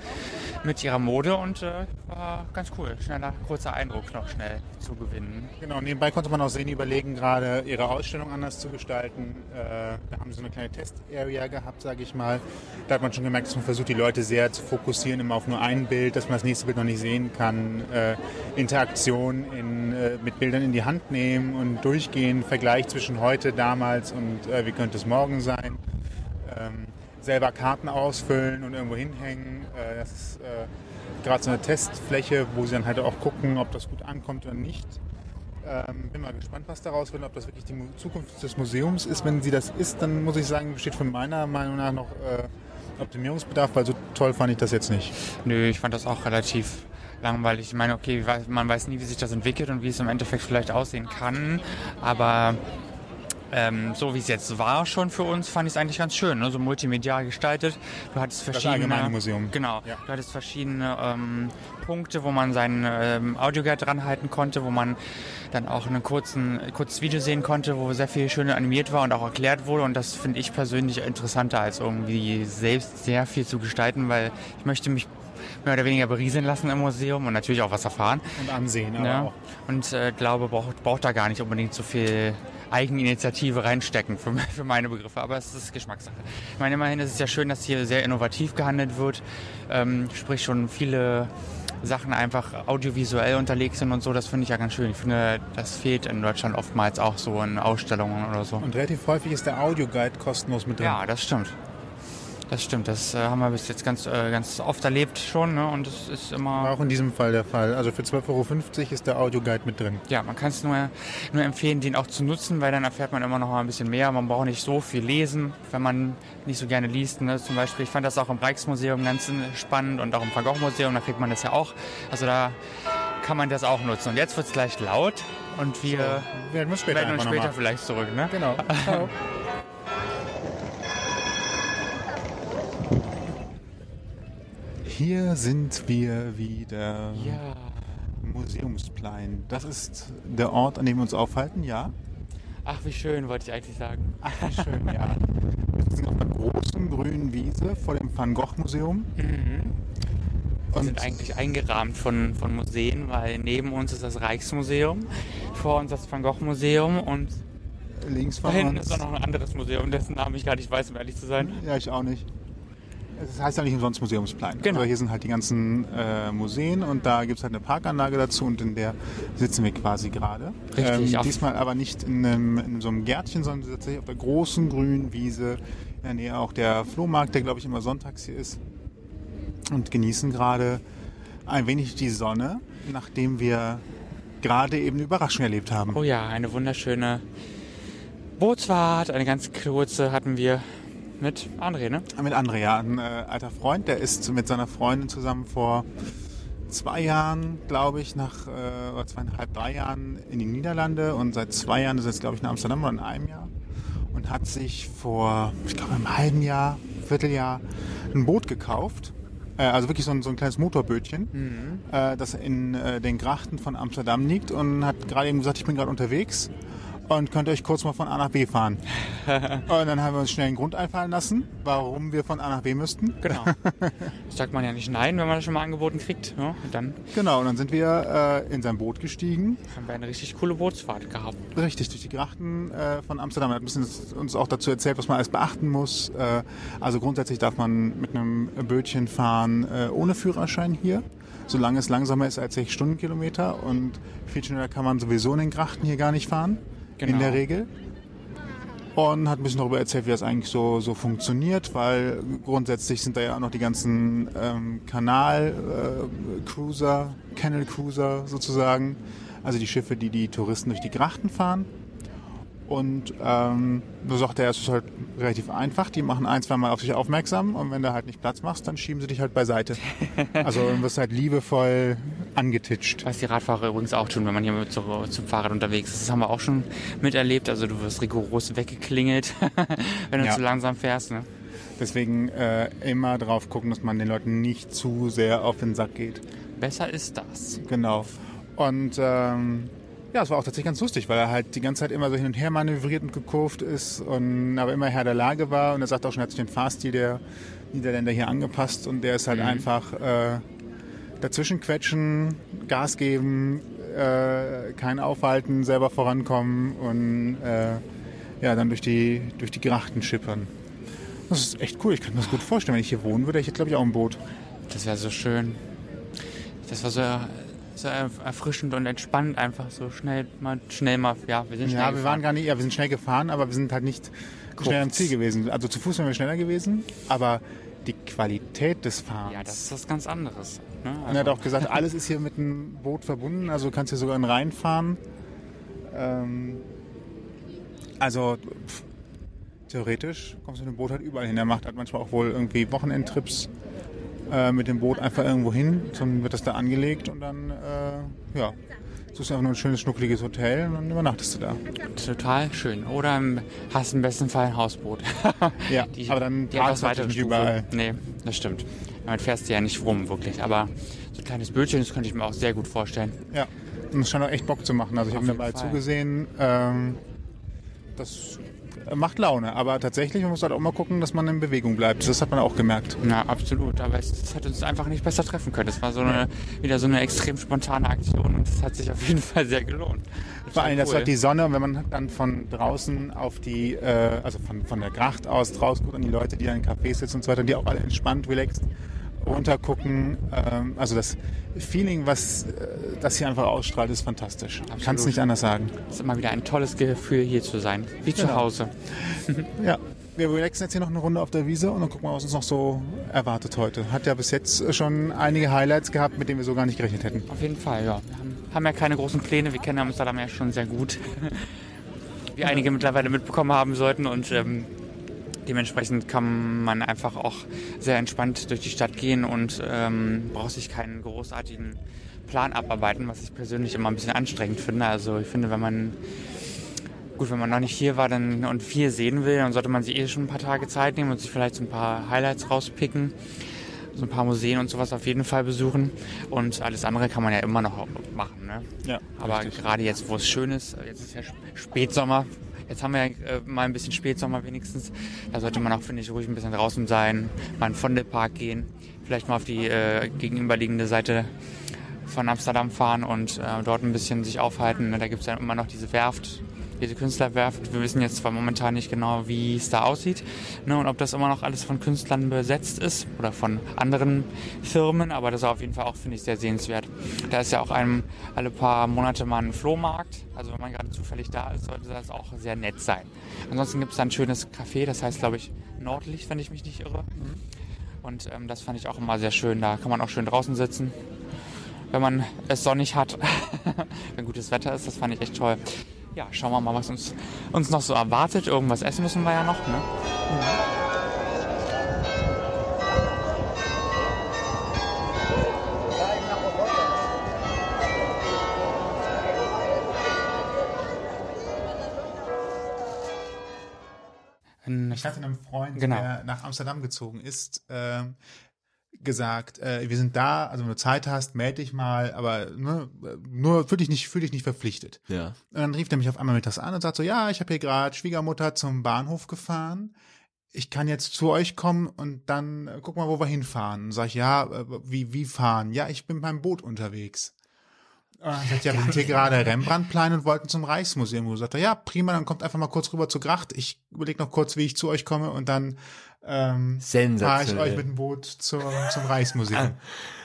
mit ihrer Mode und äh, war ganz cool. Schneller, kurzer Eindruck noch schnell zu gewinnen. Genau, nebenbei konnte man auch sehen, die überlegen gerade, ihre Ausstellung anders zu gestalten. Äh, da haben sie so eine kleine Test-Area gehabt, sage ich mal. Da hat man schon gemerkt, dass man versucht, die Leute sehr zu fokussieren, immer auf nur ein Bild, dass man das nächste Bild noch nicht sehen kann. Äh, Interaktion in, äh, mit Bildern in die Hand nehmen und durchgehen, Vergleich zwischen heute, damals und äh, wie könnte es morgen sein. Ähm, selber Karten ausfüllen und irgendwo hinhängen. Äh, das ist äh, gerade so eine Testfläche, wo sie dann halt auch gucken, ob das gut ankommt oder nicht. Ähm, bin mal gespannt, was daraus wird, ob das wirklich die Zukunft des Museums ist. Wenn sie das ist, dann muss ich sagen, besteht von meiner Meinung nach noch äh, Optimierungsbedarf, weil so toll fand ich das jetzt nicht. Nö, ich fand das auch relativ langweilig. Ich meine, okay, man weiß nie, wie sich das entwickelt und wie es im Endeffekt vielleicht aussehen kann, aber ähm, so wie es jetzt war schon für uns, fand ich es eigentlich ganz schön, ne? so multimedial gestaltet. Du hattest verschiedene... Allgemeine Museum. Genau, Ja. du hattest verschiedene ähm, Punkte, wo man sein ähm, Audioguide dranhalten konnte, wo man dann auch kurzen, kurzes Video sehen konnte, wo sehr viel schön animiert war und auch erklärt wurde. Und das finde ich persönlich interessanter, als irgendwie selbst sehr viel zu gestalten, weil ich möchte mich mehr oder weniger berieseln lassen im Museum und natürlich auch was erfahren. Und ansehen, aber Ja. auch. Und äh, glaube, braucht, braucht da gar nicht unbedingt so viel Eigeninitiative reinstecken für, für meine Begriffe. Aber es ist Geschmackssache. Ich meine, immerhin ist es ja schön, dass hier sehr innovativ gehandelt wird. Ähm, sprich, schon viele Sachen einfach audiovisuell unterlegt sind und so. Das finde ich ja ganz schön. Ich finde, das fehlt in Deutschland oftmals auch so in Ausstellungen oder so. Und relativ häufig ist der Audioguide kostenlos mit drin. Ja, das stimmt. Das stimmt. Das äh, haben wir bis jetzt ganz, äh, ganz oft erlebt schon. Ne? Und es ist immer. War auch in diesem Fall der Fall. Also für 12,50 Euro ist der Audioguide mit drin. Ja, man kann es nur, nur empfehlen, den auch zu nutzen, weil dann erfährt man immer noch mal ein bisschen mehr. Man braucht nicht so viel lesen, wenn man nicht so gerne liest. Ne? Zum Beispiel, ich fand das auch im Rijksmuseum ganz spannend und auch im Van Gogh Museum, da kriegt man das ja auch. Also da kann man das auch nutzen. Und jetzt wird es gleich laut und wir Werden wir später melden uns später vielleicht zurück. Ne? Genau. Hier sind wir wieder. Ja. Museumsplein. Das ist der Ort, an dem wir uns aufhalten, ja? Ach, wie schön, wollte ich eigentlich sagen. Ach, wie schön, ja. Wir sind auf einer großen grünen Wiese vor dem Van Gogh Museum. Wir Und sind eigentlich eingerahmt von, von Museen, weil neben uns ist das Rijksmuseum, vor uns das Van Gogh Museum und links da von hinten uns. ist auch noch ein anderes Museum, dessen Namen ich gar nicht weiß, um ehrlich zu sein. Ja, ich auch nicht. Es heißt ja nicht umsonst Museumsplein. Genau. Also hier sind halt die ganzen äh, Museen und da gibt es halt eine Parkanlage dazu und in der sitzen wir quasi gerade. Richtig, Ähm, diesmal aber nicht in, einem, in so einem Gärtchen, sondern tatsächlich auf der großen grünen Wiese. In der Nähe auch der Flohmarkt, der glaube ich immer sonntags hier ist. Und genießen gerade ein wenig die Sonne, nachdem wir gerade eben eine Überraschung erlebt haben. Oh ja, eine wunderschöne Bootsfahrt, eine ganz kurze hatten wir mit André, ne? Mit André, ja, ein äh, alter Freund, der ist mit seiner Freundin zusammen vor zwei Jahren, glaube ich, nach äh, oder zweieinhalb, drei Jahren in die Niederlande. Und seit zwei Jahren ist er jetzt, glaube ich, in Amsterdam oder in einem Jahr. Und hat sich vor, ich glaube, einem halben Jahr, Vierteljahr ein Boot gekauft. Äh, also wirklich so ein, so ein kleines Motorbötchen, äh, das in äh, den Grachten von Amsterdam liegt. Und hat gerade eben gesagt, ich bin gerade unterwegs und könnt euch kurz mal von A nach B fahren. und dann haben wir uns schnell einen Grund einfallen lassen, warum wir von A nach B müssten. Genau. Das sagt man ja nicht nein, wenn man das schon mal angeboten kriegt. Ne? Und dann Genau, und dann sind wir äh, in sein Boot gestiegen, haben wir eine richtig coole Bootsfahrt gehabt. richtig durch die Grachten äh, von Amsterdam. Er hat ein bisschen uns auch dazu erzählt, was man alles beachten muss. Äh, also grundsätzlich darf man mit einem Bötchen fahren äh, ohne Führerschein hier, solange es langsamer ist als 6 Stundenkilometer. Und viel schneller kann man sowieso in den Grachten hier gar nicht fahren, in Genau. der Regel. Und hat ein bisschen darüber erzählt, wie das eigentlich so, so funktioniert, weil grundsätzlich sind da ja auch noch die ganzen ähm, Kanal-Cruiser, Canal-Cruiser sozusagen, also die Schiffe, die die Touristen durch die Grachten fahren. Und ähm, so sagt er, es ist halt relativ einfach. Die machen ein, zwei Mal auf sich aufmerksam und wenn du halt nicht Platz machst, dann schieben sie dich halt beiseite. Also du wirst halt liebevoll angetitscht. Was die Radfahrer übrigens auch tun, wenn man hier mit so, zum Fahrrad unterwegs ist. Das haben wir auch schon miterlebt. Also du wirst rigoros weggeklingelt, wenn du Ja. zu langsam fährst. Ne? Deswegen äh, immer drauf gucken, dass man den Leuten nicht zu sehr auf den Sack geht. Besser ist das. Genau. Und ähm, ja, es war auch tatsächlich ganz lustig, weil er halt die ganze Zeit immer so hin und her manövriert und gekurvt ist und aber immer Herr der Lage war. Und er sagt auch schon, er hat sich den Fahrstil der Niederländer hier angepasst und der ist halt einfach äh, dazwischen quetschen, Gas geben, äh, kein Aufhalten, selber vorankommen und äh, ja, dann durch die, durch die Grachten schippern. Das ist echt cool. Ich kann mir das gut vorstellen. Wenn ich hier wohnen würde, hätte ich glaube ich auch ein Boot. Das wäre so schön. Das war so, so erfrischend und entspannt einfach so schnell mal schnell mal ja wir sind schnell Ja, wir gefahren. waren gar nicht, ja, wir sind schnell gefahren, aber wir sind halt nicht schnell am Ziel gewesen. Also zu Fuß wären wir schneller gewesen, aber die Qualität des Fahrens. ja das ist was ganz anderes ne? Und er hat auch gesagt, alles ist hier mit einem Boot verbunden, also du kannst hier sogar in den Rhein fahren. Ähm, also pff, theoretisch kommst du mit dem Boot halt überall hin. Er macht halt manchmal auch wohl irgendwie Wochenendtrips. Äh, mit dem Boot einfach irgendwo hin, dann wird das da angelegt und dann, äh, ja, suchst du einfach nur ein schönes, schnuckliges Hotel und dann übernachtest du da. Total schön. Oder hast im besten Fall ein Hausboot. Ja, die, aber dann parkst du Stufe. überall. Nee, das stimmt. Damit fährst du ja nicht rum, wirklich. Aber so ein kleines Bötchen, das könnte ich mir auch sehr gut vorstellen. Ja, und es scheint auch echt Bock zu machen. Also ich habe mir dabei zugesehen. Ähm, das macht Laune, aber tatsächlich man muss halt auch mal gucken, dass man in Bewegung bleibt. Das hat man auch gemerkt. Ja, absolut. Aber es, es hat uns einfach nicht besser treffen können. Es war so eine, wieder so eine extrem spontane Aktion und es hat sich auf jeden Fall sehr gelohnt. Vor allem, das cool. war die Sonne und wenn man dann von draußen auf die, äh, also von, von der Gracht aus draus guckt an die Leute, die da in Cafés sitzen und so weiter, die auch alle entspannt, relaxed runtergucken. Ähm, also das Feeling, was äh, das hier einfach ausstrahlt, ist fantastisch. Absolut. Kannst nicht anders sagen. Es ist immer wieder ein tolles Gefühl, hier zu sein. Wie zu Genau. Hause. Ja, wir relaxen jetzt hier noch eine Runde auf der Wiese und dann gucken wir, was uns noch so erwartet heute. Hat ja bis jetzt schon einige Highlights gehabt, mit denen wir so gar nicht gerechnet hätten. Auf jeden Fall, ja. Wir haben, haben ja keine großen Pläne. Wir kennen Amsterdam ja schon sehr gut. Wie einige mittlerweile mitbekommen haben sollten. Und ähm, dementsprechend kann man einfach auch sehr entspannt durch die Stadt gehen und ähm, braucht sich keinen großartigen Plan abarbeiten, was ich persönlich immer ein bisschen anstrengend finde. Also ich finde, wenn man gut, wenn man noch nicht hier war dann, und viel sehen will, dann sollte man sich eh schon ein paar Tage Zeit nehmen und sich vielleicht so ein paar Highlights rauspicken. So ein paar Museen und sowas auf jeden Fall besuchen. Und alles andere kann man ja immer noch machen. Ne? Ja, Aber gerade jetzt, wo es schön ist, jetzt ist ja Sp- Spätsommer. Jetzt haben wir ja äh, mal ein bisschen Spätsommer wenigstens. Da sollte man auch, finde ich, ruhig ein bisschen draußen sein, mal in den Vondelpark gehen, vielleicht mal auf die äh, gegenüberliegende Seite von Amsterdam fahren und äh, dort ein bisschen sich aufhalten. Da gibt es ja immer noch diese Werft, diese Künstlerwerft. Wir wissen jetzt zwar momentan nicht genau, wie es da aussieht ne, und ob das immer noch alles von Künstlern besetzt ist oder von anderen Firmen, aber das ist auf jeden Fall auch, finde ich, sehr sehenswert. Da ist ja auch einem alle paar Monate mal ein Flohmarkt. Also wenn man gerade zufällig da ist, sollte das auch sehr nett sein. Ansonsten gibt es da ein schönes Café, das heißt, glaube ich, Nordlicht, wenn ich mich nicht irre. Und ähm, das fand ich auch immer sehr schön. Da kann man auch schön draußen sitzen, wenn man es sonnig hat, wenn gutes Wetter ist. Das fand ich echt toll. Ja, schauen wir mal, was uns, uns noch so erwartet. Irgendwas essen müssen wir ja noch. Ne? Ich hatte einem Freund, Genau. der nach Amsterdam gezogen ist, ähm, gesagt, äh, wir sind da, also wenn du Zeit hast, melde dich mal, aber ne, nur fühl dich nicht, fühl dich nicht verpflichtet. Ja. Und dann rief er mich auf einmal mittags an und sagt so, ja, ich habe hier gerade Schwiegermutter zum Bahnhof gefahren. Ich kann jetzt zu euch kommen und dann äh, guck mal, wo wir hinfahren. Und sag ich, ja, äh, wie, wie fahren? Ja, ich bin beim Boot unterwegs. Und dann sagt, ja, wir sind hier gerade Rembrandtplein und wollten zum Reichsmuseum. Und sagt er, ja, prima, dann kommt einfach mal kurz rüber zur Gracht. Ich überlege noch kurz, wie ich zu euch komme und dann ähm, fahre ich euch mit dem Boot zum, zum Reichsmuseum.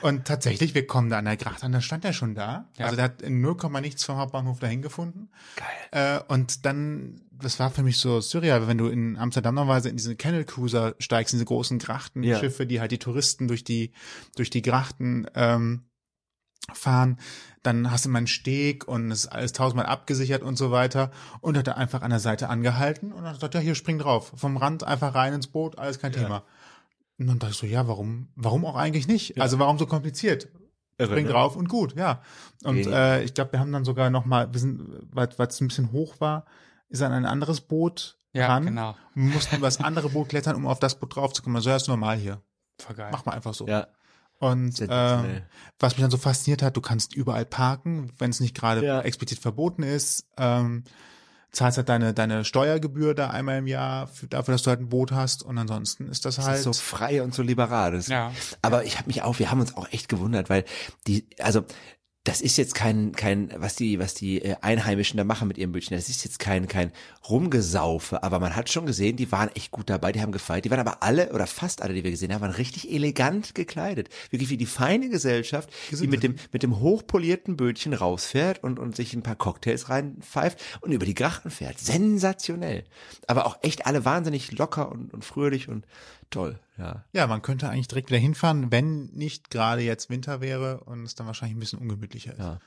Und tatsächlich, wir kommen da an der Gracht an, da stand er schon da. Ja. Also der hat in 0, nichts vom Hauptbahnhof dahin gefunden. Geil. Äh, und dann, das war für mich so surreal, wenn du in Amsterdam normalerweise in diese Canal Cruiser steigst, in diese großen Grachtenschiffe, die halt die Touristen durch die, durch die Grachten ähm, fahren, dann hast du mal einen Steg und es ist alles tausendmal abgesichert und so weiter und hat er einfach an der Seite angehalten und hat gesagt, ja, hier spring drauf, vom Rand einfach rein ins Boot, alles kein Thema. Und dann dachte ich so, ja, warum, warum auch eigentlich nicht? Also warum so kompliziert? Irre, Spring ne? drauf und gut, ja. Und äh, ich glaube, wir haben dann sogar noch mal, wir sind, weil es ein bisschen hoch war, ist an ein anderes Boot Ja, ran. genau. Wir mussten über das andere Boot klettern, um auf das Boot draufzukommen. Also ja, ist normal hier. Voll geil. Mach mal einfach so. Ja. Und äh, was mich dann so fasziniert hat, du kannst überall parken, wenn es nicht gerade Ja. explizit verboten ist. Ähm, zahlst halt deine, deine Steuergebühr da einmal im Jahr für, dafür, dass du halt ein Boot hast. Und ansonsten ist das Das halt ist so frei und so liberal. Das, Ja. Aber ich habe mich auch, wir haben uns auch echt gewundert, weil die, also das ist jetzt kein, kein, was die, was die äh, Einheimischen da machen mit ihrem Bötchen, das ist jetzt kein, kein Rumgesaufe, aber man hat schon gesehen, die waren echt gut dabei, die haben gefeiert, die waren aber alle oder fast alle, die wir gesehen haben, waren richtig elegant gekleidet. Wirklich wie die feine Gesellschaft, die mit dem, mit dem hochpolierten Bötchen rausfährt und, und sich ein paar Cocktails reinpfeift und über die Grachten fährt. Sensationell. Aber auch echt alle wahnsinnig locker und, und fröhlich und toll, ja. Ja, man könnte eigentlich direkt wieder hinfahren, wenn nicht gerade jetzt Winter wäre und es dann wahrscheinlich ein bisschen ungemütlicher ist. Ja.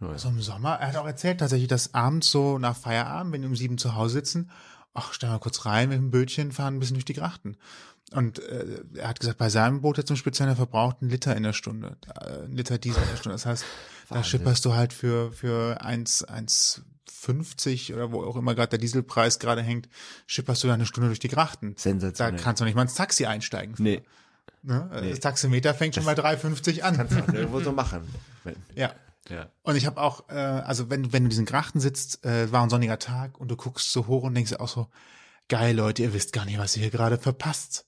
Ja. So im Sommer, er hat auch erzählt tatsächlich, dass abends so nach Feierabend, wenn die um sieben zu Hause sitzen ach, stell mal kurz rein mit dem Bötchen, fahren ein bisschen durch die Grachten. Und äh, er hat gesagt, bei seinem Boot jetzt zum Speziellen, er verbraucht einen Liter in der Stunde, äh, einen Liter Diesel in der Stunde. Das heißt, da schipperst du halt für für 1, 1,50 oder wo auch immer gerade der Dieselpreis gerade hängt, schipperst du da eine Stunde durch die Grachten. Da Sensationell. kannst du nicht mal ins Taxi einsteigen. Nee, Ne? Das Taximeter fängt schon bei 3,50 an. kannst du auch nirgendwo so machen. Ja. Ja. Und ich habe auch, äh, also wenn, wenn du in diesen Grachten sitzt, äh, war ein sonniger Tag und du guckst so hoch und denkst dir auch so, geil Leute, ihr wisst gar nicht, was ihr hier gerade verpasst.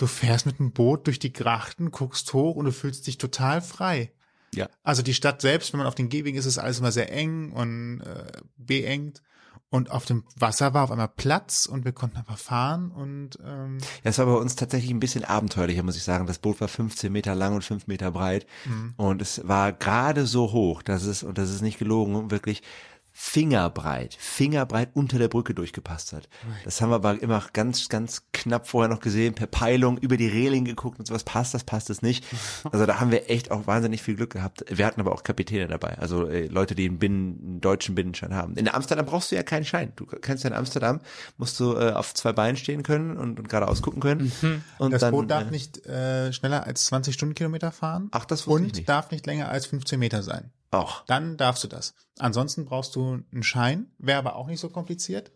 Du fährst mit dem Boot durch die Grachten, guckst hoch und du fühlst dich total frei. Ja. Also die Stadt selbst, wenn man auf den Gehwegen ist, ist alles immer sehr eng und äh, beengt. Und auf dem Wasser war auf einmal Platz und wir konnten einfach fahren und ähm, Ja, es war bei uns tatsächlich ein bisschen abenteuerlicher, muss ich sagen. Das Boot war 15 Meter lang und 5 Meter breit. Und es war gerade so hoch, dass es, und das ist nicht gelogen, wirklich fingerbreit, fingerbreit unter der Brücke durchgepasst hat. Das haben wir aber immer ganz, ganz knapp vorher noch gesehen, per Peilung über die Reling geguckt und sowas, passt das, passt das nicht. Also da haben wir echt auch wahnsinnig viel Glück gehabt. Wir hatten aber auch Kapitäne dabei, also äh, Leute, die einen, Binnen, einen deutschen Binnenschein haben. In Amsterdam brauchst du ja keinen Schein. Du kannst ja in Amsterdam, musst du äh, auf zwei Beinen stehen können und, und geradeaus gucken können. Und das dann, Boot darf äh, nicht äh, schneller als 20 Stundenkilometer fahren. Ach, das wusste und ich nicht. darf nicht länger als 15 Meter sein. Auch. Dann darfst du das. Ansonsten brauchst du einen Schein, wäre aber auch nicht so kompliziert.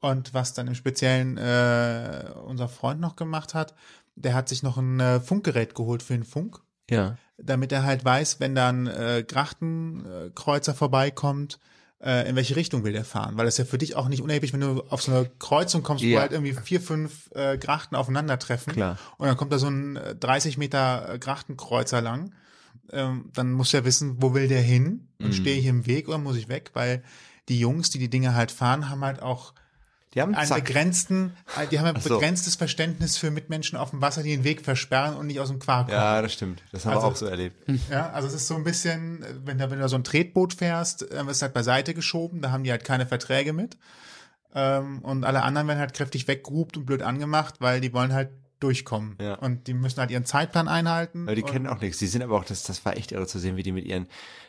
Und was dann im Speziellen äh, unser Freund noch gemacht hat, der hat sich noch ein äh, Funkgerät geholt für den Funk, Ja. damit er halt weiß, wenn dann äh, Grachtenkreuzer vorbeikommt, äh, in welche Richtung will der fahren. Weil das ist ja für dich auch nicht unerheblich, wenn du auf so eine Kreuzung kommst, wo Ja. halt irgendwie vier, fünf äh, Grachten aufeinandertreffen. Klar. Und dann kommt da so ein äh, 30 Meter äh, Grachtenkreuzer lang. Ähm, dann muss er wissen, wo will der hin? Und Mhm. stehe ich im Weg oder muss ich weg? Weil die Jungs, die die Dinge halt fahren, haben halt auch Die haben einen Zack. begrenzten, äh, die haben ein so. begrenztes Verständnis für Mitmenschen auf dem Wasser, die den Weg versperren und nicht aus dem Quark kommen. Ja, das stimmt. Das haben Also- wir auch so erlebt. Ja, also es ist so ein bisschen, äh, wenn du, wenn du so ein Tretboot fährst, ähm, ist halt beiseite geschoben, da haben die halt keine Verträge mit. Ähm, und alle anderen werden halt kräftig weggehupt und blöd angemacht, weil die wollen halt durchkommen. Ja. Und die müssen halt ihren Zeitplan einhalten. Weil die kennen auch nichts. Die sind aber auch, das, das war echt irre zu sehen, wie die mit ihren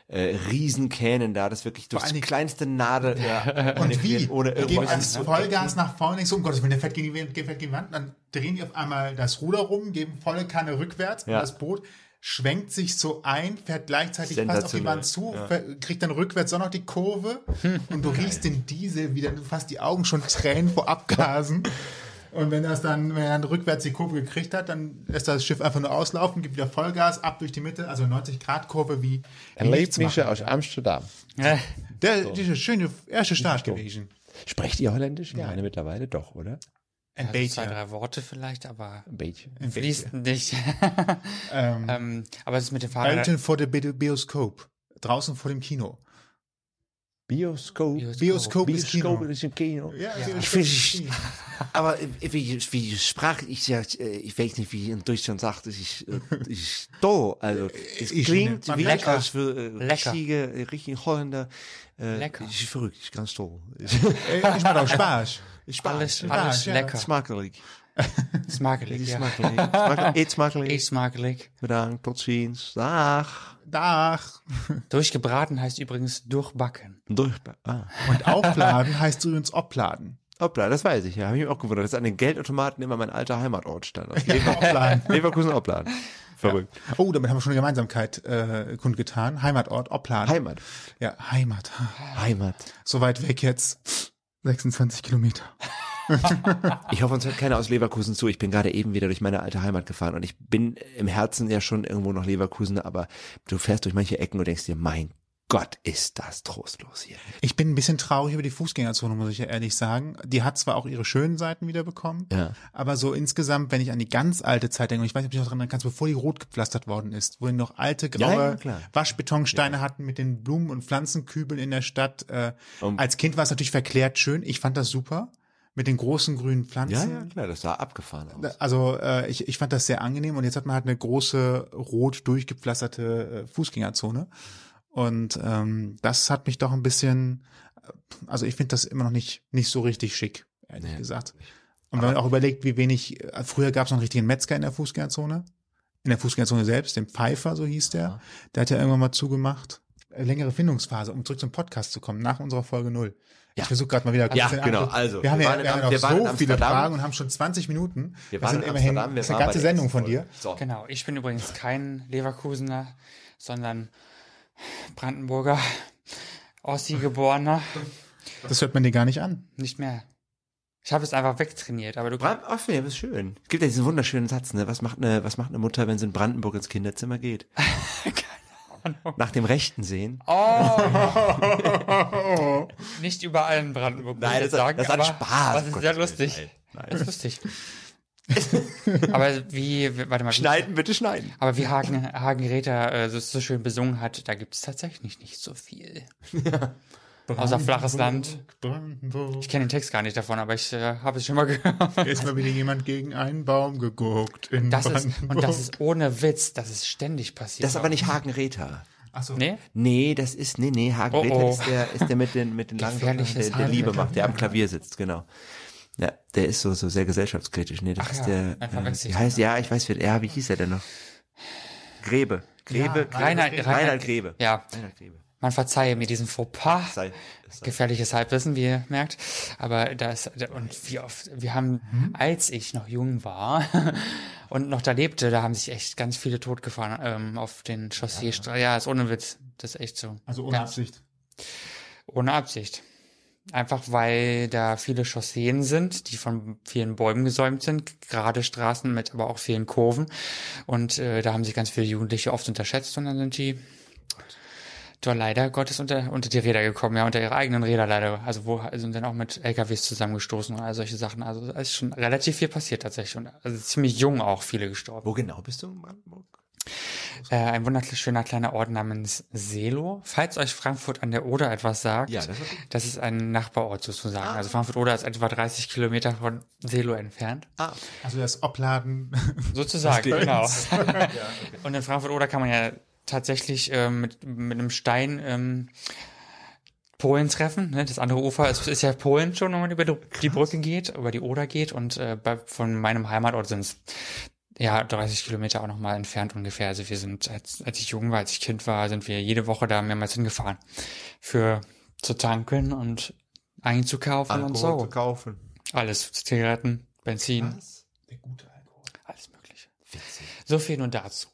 äh, Riesenkähnen da, das wirklich durch die kleinste Nadel ja, Und wie? ohne die geben erst Vollgas nach vorne, denkst du, um Gottes Willen, der fährt gegen die Wand, fährt gegen die Wand, dann drehen die auf einmal das Ruder rum, geben volle Kanne rückwärts und Ja. das Boot schwenkt sich so ein, fährt gleichzeitig fast auf die. Wand zu, Ja. kriegt dann rückwärts auch noch die Kurve und du riechst den Diesel wieder, du fast die Augen schon Tränen vor Abgasen. Und wenn das dann, wenn er dann rückwärts die Kurve gekriegt hat, dann lässt er das Schiff einfach nur auslaufen, gibt wieder Vollgas, ab durch die Mitte, also 90 Grad Kurve wie, wie nichts machen. aus Amsterdam. Äh, Der, diese schöne erste Start gewesen. Sprecht ihr Holländisch? Ja, eine mittlerweile doch, oder? Ein also Bait, zwei, ja. drei Worte vielleicht, aber Ein bisschen. Ein fließt nicht. Ähm, ähm, aber es ist mit dem Fahrrad. Elton vor der Bi- Bioskop. Draußen vor dem Kino. Bioskop. Bioskop ist Kino. Bioskop ist ein Kino. Ja, Ja. Ich Kino. aber wie, wie Sprache, ich ich weiß nicht, wie in Deutschland sagt, es ist, äh, es ist toll. Also, es Ich klingt wie Lecker. als Lecker. richtige, äh, richtige Holländer. Äh, Lecker. Es ist verrückt, es ist ganz toll. Es mache auch Spaß. alles, Spaß, alles ja. lecker. ist smakelijk. Smakelijk, ja. smakelijk. Eet smakelijk. Eh, smakelijk. Bedankt, tot ziens. Dag. Dach. Durchgebraten heißt übrigens durchbacken. Durch. Ah. Und aufladen heißt übrigens obladen. Hoppla, das weiß ich ja. Habe ich mir auch gewundert, dass an den Geldautomaten immer mein alter Heimatort stand. Also Lever Obladen. Leverkusen Opladen. Verrückt. Oh, damit haben wir schon eine Gemeinsamkeit äh, kundgetan. Heimatort, Opladen. Heimat. ja, Heimat. Heimat. So weit weg jetzt. 26 Kilometer. Ich hoffe, uns hört keiner aus Leverkusen zu. Ich bin gerade eben wieder durch meine alte Heimat gefahren und ich bin im Herzen ja schon irgendwo noch Leverkusen, aber du fährst durch manche Ecken und denkst dir, mein Gott, ist das trostlos hier. Ich bin ein bisschen traurig über die Fußgängerzone, muss ich ja ehrlich sagen. Die hat zwar auch ihre schönen Seiten wieder bekommen, Ja. aber so insgesamt, wenn ich an die ganz alte Zeit denke, und ich weiß nicht, ob du dich noch daran erinnern kannst, bevor die rot gepflastert worden ist, wo die noch alte graue Ja, ja. Waschbetonsteine hatten mit den Blumen- und Pflanzenkübeln in der Stadt. Äh, Um- als Kind war es natürlich verklärt schön. Ich fand das super. Mit den großen grünen Pflanzen. Ja, ja, klar, das sah abgefahren aus. Also äh, ich, ich fand das sehr angenehm und jetzt hat man halt eine große rot durchgepflasterte äh, Fußgängerzone und ähm, das hat mich doch ein bisschen, äh, also ich finde das immer noch nicht nicht so richtig schick, ehrlich Nee. gesagt. Und wenn man auch überlegt, wie wenig, äh, früher gab es noch einen richtigen Metzger in der Fußgängerzone, in der Fußgängerzone selbst, den Pfeiffer, so hieß der, der hat ja irgendwann mal zugemacht. Äh, Längere Findungsphase, um zurück zum Podcast zu kommen, nach unserer Folge null. Ich versuche gerade mal wieder kurz Ja, genau, also, wir haben wir ja, wir haben Am- noch wir waren in so viele. Fragen und haben schon 20 Minuten. Wir das waren sind in immerhin wir das ist eine ganze Sendung von dir. So. Genau, ich bin übrigens kein Leverkusener, sondern Brandenburger, Ossi-geborener. Das hört man dir gar nicht an. Nicht mehr. Ich habe es einfach wegtrainiert, aber du Bram, ach, ja, das ist schön. Es gibt ja diesen wunderschönen Satz, ne? Was macht eine, was macht eine Mutter, wenn sie in Brandenburg ins Kinderzimmer geht? Nach dem Rechten sehen. Oh! Nicht überall in Brandenburg. Nein, das, jetzt das hat Spaß. Es ist Gottes sehr lustig. Nein, Das ist lustig. aber wie, warte mal. Schneiden, bitte schneiden. Aber wie Hagen, Hagen Räther äh, so, so schön besungen hat, da gibt es tatsächlich nicht so viel. Außer flaches Land. Brandenburg. Ich kenne den Text gar nicht davon, aber ich äh, habe es schon mal gehört. Ist mal wieder jemand gegen einen Baum geguckt in Das ist, und das ist ohne Witz, das ist ständig passiert. Das ist aber nicht Hagen Räther. Ach so. Nee? Nee, das ist, nee, nee, Hagen Oh, oh. ist der, ist der mit den, mit den langen Gefährliches der, der. Liebe macht, der am Klavier sitzt, genau. Ja, der ist so, so sehr gesellschaftskritisch. Nee, das Ach ist ja, der, äh, wie heißt, ja, ich weiß, wie, ja, wie hieß er denn noch? Grebe. Grebe. Ja, Reinhard, Reinhard, Reinhard Grebe. Ja, Reinhard Grebe. Man verzeihe mir diesen Fauxpas. Sei, sei. Gefährliches Halbwissen, wie ihr merkt. Aber das, und wie oft, wir haben, als ich noch jung war und noch da lebte, da haben sich echt ganz viele totgefahren ähm, auf den Chausseestraßen. Ja, ist ohne Witz. Das ist echt so. Also ohne ja, Absicht. Ohne Absicht. Einfach weil da viele Chausseen sind, die von vielen Bäumen gesäumt sind, gerade Straßen mit aber auch vielen Kurven. Und äh, da haben sich ganz viele Jugendliche oft unterschätzt und dann sind die da leider Gottes unter, unter die Räder gekommen, ja, unter ihre eigenen Räder leider. Also wo sind dann auch mit LKWs zusammengestoßen und all solche Sachen. Also es ist schon relativ viel passiert tatsächlich. Und also ziemlich jung auch viele gestorben. Wo genau bist du in Brandenburg? Äh, ein wunderschöner kleiner Ort namens Selo. Falls euch Frankfurt an der Oder etwas sagt, Ja, das ist- das ist ein Nachbarort sozusagen. Also Frankfurt Oder ist etwa 30 Kilometer von Selo entfernt. Ah, Also das Obladen. Sozusagen, genau. Lebens. Und in Frankfurt Oder kann man ja tatsächlich ähm, mit, mit einem Stein ähm, Polen treffen. Ne? Das andere Ufer ist, ist ja Polen schon, wenn man über die, die Brücke geht, über die Oder geht. Und äh, bei, von meinem Heimatort sind es ja 30 Kilometer auch nochmal entfernt ungefähr. Also wir sind, als, als ich jung war, als ich Kind war, sind wir jede Woche da mehrmals hingefahren. Für zu tanken und einzukaufen und Alkohol so. zu kaufen. Alles. Zigaretten, Benzin, Was? Der gute Alkohol. alles mögliche. Witzig. So viel nur dazu.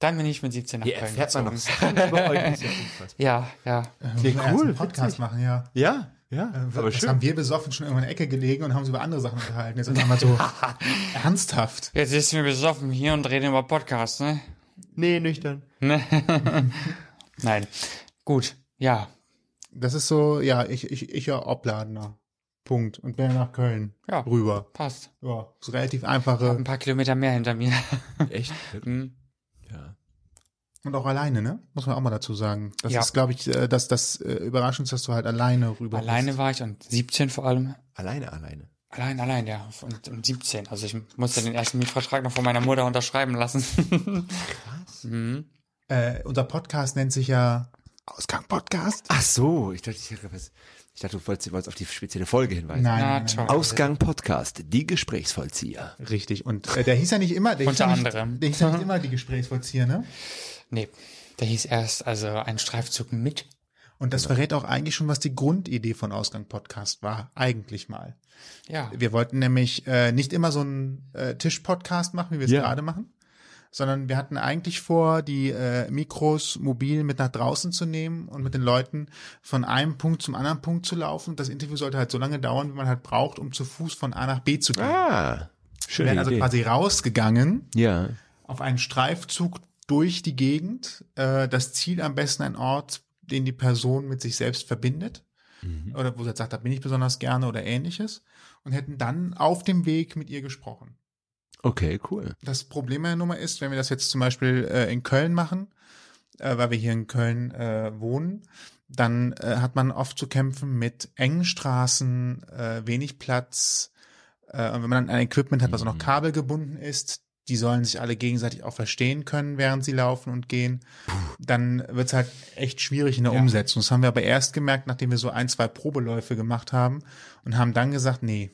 Dann bin ich mit 17 nach Hier Köln erfährt man noch gezogen. Sachen über euch. Ist ja. Ja, ja. Wir cool, cool. Einen Podcast machen, ja. Ja, ja, Äh, aber das schön. haben wir besoffen schon irgendwann in der Ecke gelegen und haben uns über andere Sachen unterhalten. Jetzt einfach mal so ernsthaft. Jetzt sitzen wir besoffen hier und reden über Podcasts, ne? Nee, nüchtern. Nein. Gut. Ja. Das ist so, ja, ich, ich, ich ja Obladener. Punkt. Und bin nach Köln Ja. rüber. Passt. Ja, ist relativ Ein einfache. paar Kilometer mehr hinter mir. Echt? Hm. Und auch alleine, ne? Muss man auch mal dazu sagen. Das Ja. ist, glaube ich, äh, das, das äh, Überraschendste, dass du halt alleine rüber Alleine bist. war ich und 17 vor allem. Alleine, alleine. Allein, allein, ja. Und, und 17. Also ich musste den ersten Mietvertrag noch von meiner Mutter unterschreiben lassen. Krass. mhm. Äh, unser Podcast nennt sich ja Ausgang Podcast. Ach so, ich dachte, ich, hätte was- ich dachte, du wolltest, wolltest auf die spezielle Folge hinweisen. Nein, Na, nein, nein, toll. Ausgang Podcast, die Gesprächsvollzieher. Richtig. Und äh, der hieß ja nicht immer, der hieß Unter nicht, anderem. Der hieß ja nicht immer die Gesprächsvollzieher, ne? Nee. Der hieß erst also ein Streifzug mit. Und das verrät auch eigentlich schon, was die Grundidee von Ausgang Podcast war, eigentlich mal. Ja. Wir wollten nämlich äh, nicht immer so einen äh, Tisch-Podcast machen, wie wir es Ja. gerade machen, sondern wir hatten eigentlich vor, die äh, Mikros mobil mit nach draußen zu nehmen und mit den Leuten von einem Punkt zum anderen Punkt zu laufen. Das Interview sollte halt so lange dauern, wie man halt braucht, um zu Fuß von A nach B zu gehen. Ah, wir schöne wären also Idee. quasi rausgegangen ja. auf einen Streifzug durch die Gegend. Äh, das Ziel am besten ein Ort, den die Person mit sich selbst verbindet. Oder wo sie sagt, da bin ich besonders gerne oder ähnliches. Und hätten dann auf dem Weg mit ihr gesprochen. Okay, cool. Das Problem der Nummer ist, wenn wir das jetzt zum Beispiel äh, in Köln machen, äh, weil wir hier in Köln äh, wohnen, dann äh, hat man oft zu kämpfen mit engen Straßen, äh, wenig Platz. Äh, und wenn man dann ein Equipment hat, was auch noch kabelgebunden ist, die sollen sich alle gegenseitig auch verstehen können, während sie laufen und gehen, dann wird es halt echt schwierig in der Ja. Umsetzung. Das haben wir aber erst gemerkt, nachdem wir so ein, zwei Probeläufe gemacht haben und haben dann gesagt, nee,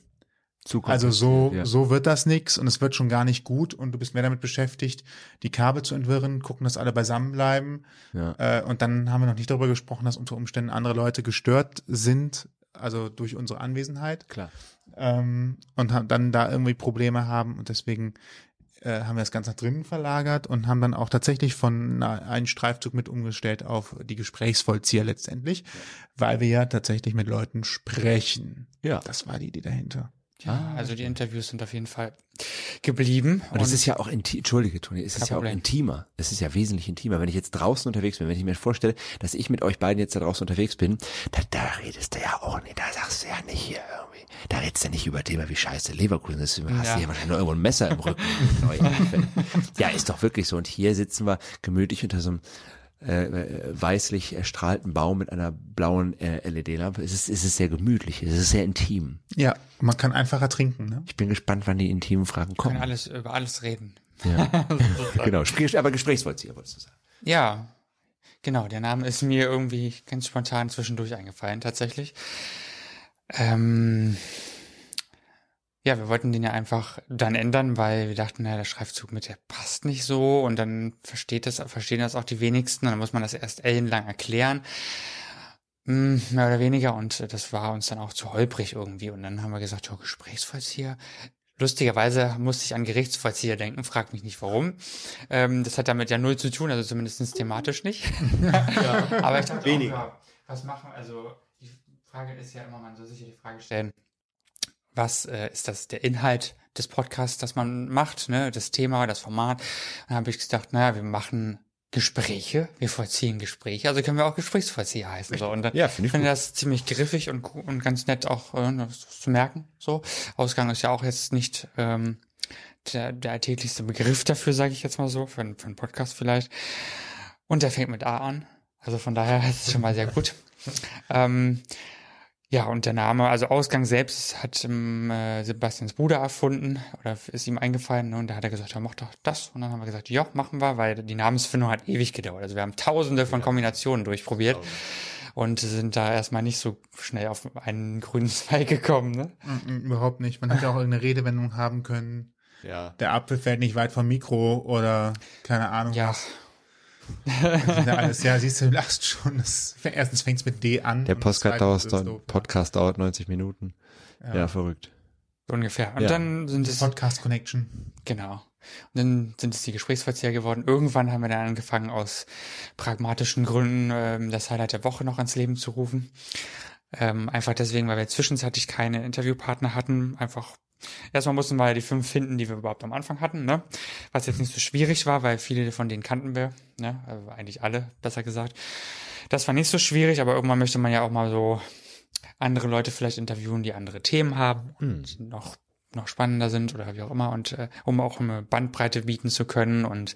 Zukunft. also so, ja. so wird das nix und es wird schon gar nicht gut und du bist mehr damit beschäftigt, die Kabel zu entwirren, gucken, dass alle beisammen bleiben. Ja. Äh, und dann haben wir noch nicht darüber gesprochen, dass unter Umständen andere Leute gestört sind also durch unsere Anwesenheit Klar. ähm, und dann da irgendwie Probleme haben und deswegen äh, haben wir das ganz nach drinnen verlagert und haben dann auch tatsächlich von na- einen Streifzug mit umgestellt auf die Gesprächsvollzieher letztendlich, weil wir ja tatsächlich mit Leuten sprechen. Ja. Das war die Idee dahinter. Ja, also die Interviews sind auf jeden Fall geblieben. Und es ist ja auch intim, entschuldige Toni, es ist ja auch Problem. intimer. Es ist ja wesentlich intimer. Wenn ich jetzt draußen unterwegs bin, wenn ich mir vorstelle, dass ich mit euch beiden jetzt da draußen unterwegs bin, da, da redest du ja auch nicht, da sagst du ja nicht hier irgendwie, da redest du nicht über Thema wie scheiße Leverkusen ist, hast Ja. du hier wahrscheinlich nur irgendwo ein Messer im Rücken. ja, ist doch wirklich so. Und hier sitzen wir gemütlich unter so einem äh, äh, weißlich erstrahlten Baum mit einer blauen äh, LED-Lampe. Es ist, es ist sehr gemütlich, es ist sehr intim. Ja, man kann einfacher trinken, ne? Ich bin gespannt, wann die intimen Fragen Wir können kommen. alles über alles reden. Ja. genau, aber Gesprächsvollzieher wolltest du sagen. Ja, genau. Der Name ist mir irgendwie ganz spontan zwischendurch eingefallen, tatsächlich. Ähm, ja, wir wollten den ja einfach dann ändern, weil wir dachten, naja, der Schreibzug mit der passt nicht so und dann versteht das, verstehen das auch die wenigsten. Dann muss man das erst ellenlang erklären. Hm, Mehr oder weniger und das war uns dann auch zu holprig irgendwie und dann haben wir gesagt, ja, Gesprächsvollzieher. Lustigerweise musste ich an Gerichtsvollzieher denken, frag mich nicht warum. Ähm, das hat damit ja null zu tun, also zumindest thematisch nicht. Aber ich dachte Weniger. Auch, ja, was machen, also die Frage ist ja immer, man soll sich ja die Frage stellen, was äh, ist das der Inhalt des Podcasts, das man macht, ne, das Thema, das Format. Dann habe ich gedacht, naja, wir machen Gespräche, wir vollziehen Gespräche, also können wir auch Gesprächsvollzieher heißen. So. Und dann Ja, finde ich finde das ziemlich griffig und, und ganz nett auch äh, zu merken. So, Ausgang ist ja auch jetzt nicht ähm, der, der alltäglichste Begriff dafür, sage ich jetzt mal so, für, einen- für einen Podcast vielleicht. Und der fängt mit A an. Also von daher ist es schon mal sehr gut. ähm, ja, und der Name, also Ausgang selbst hat ähm, äh, Sebastians Bruder erfunden oder ist ihm eingefallen ne? und da hat er gesagt, ja, mach doch das. Und dann haben wir gesagt, ja, machen wir, weil die Namensfindung hat ewig gedauert. Also wir haben tausende von Kombinationen durchprobiert und sind da erstmal nicht so schnell auf einen grünen Zweig gekommen. Ne? Mm, Überhaupt nicht. Man hätte auch irgendeine Redewendung haben können. Ja. Der Apfel fällt nicht weit vom Mikro oder keine Ahnung. Ja, was. Ja alles. Ja, siehst du, du lachst schon. Das, erstens fängt es mit D an. Der Podcast zweitens dauert, doof. Podcast dauert 90 Minuten. Ja, verrückt. so ungefähr. Und Ja. dann sind es Podcast Connection. Genau. Und dann sind es die Gesprächsverzieher geworden. Irgendwann haben wir dann angefangen, aus pragmatischen Gründen ähm, das Highlight der Woche noch ins Leben zu rufen. Ähm, einfach deswegen, weil wir zwischenzeitlich keine Interviewpartner hatten. Einfach erstmal mussten wir die fünf finden, die wir überhaupt am Anfang hatten, ne? Was jetzt nicht so schwierig war, weil viele von denen kannten wir, ne? Also eigentlich alle, besser gesagt. Das war nicht so schwierig, aber irgendwann möchte man ja auch mal so andere Leute vielleicht interviewen, die andere Themen haben und noch noch spannender sind oder wie auch immer und äh, um auch eine Bandbreite bieten zu können und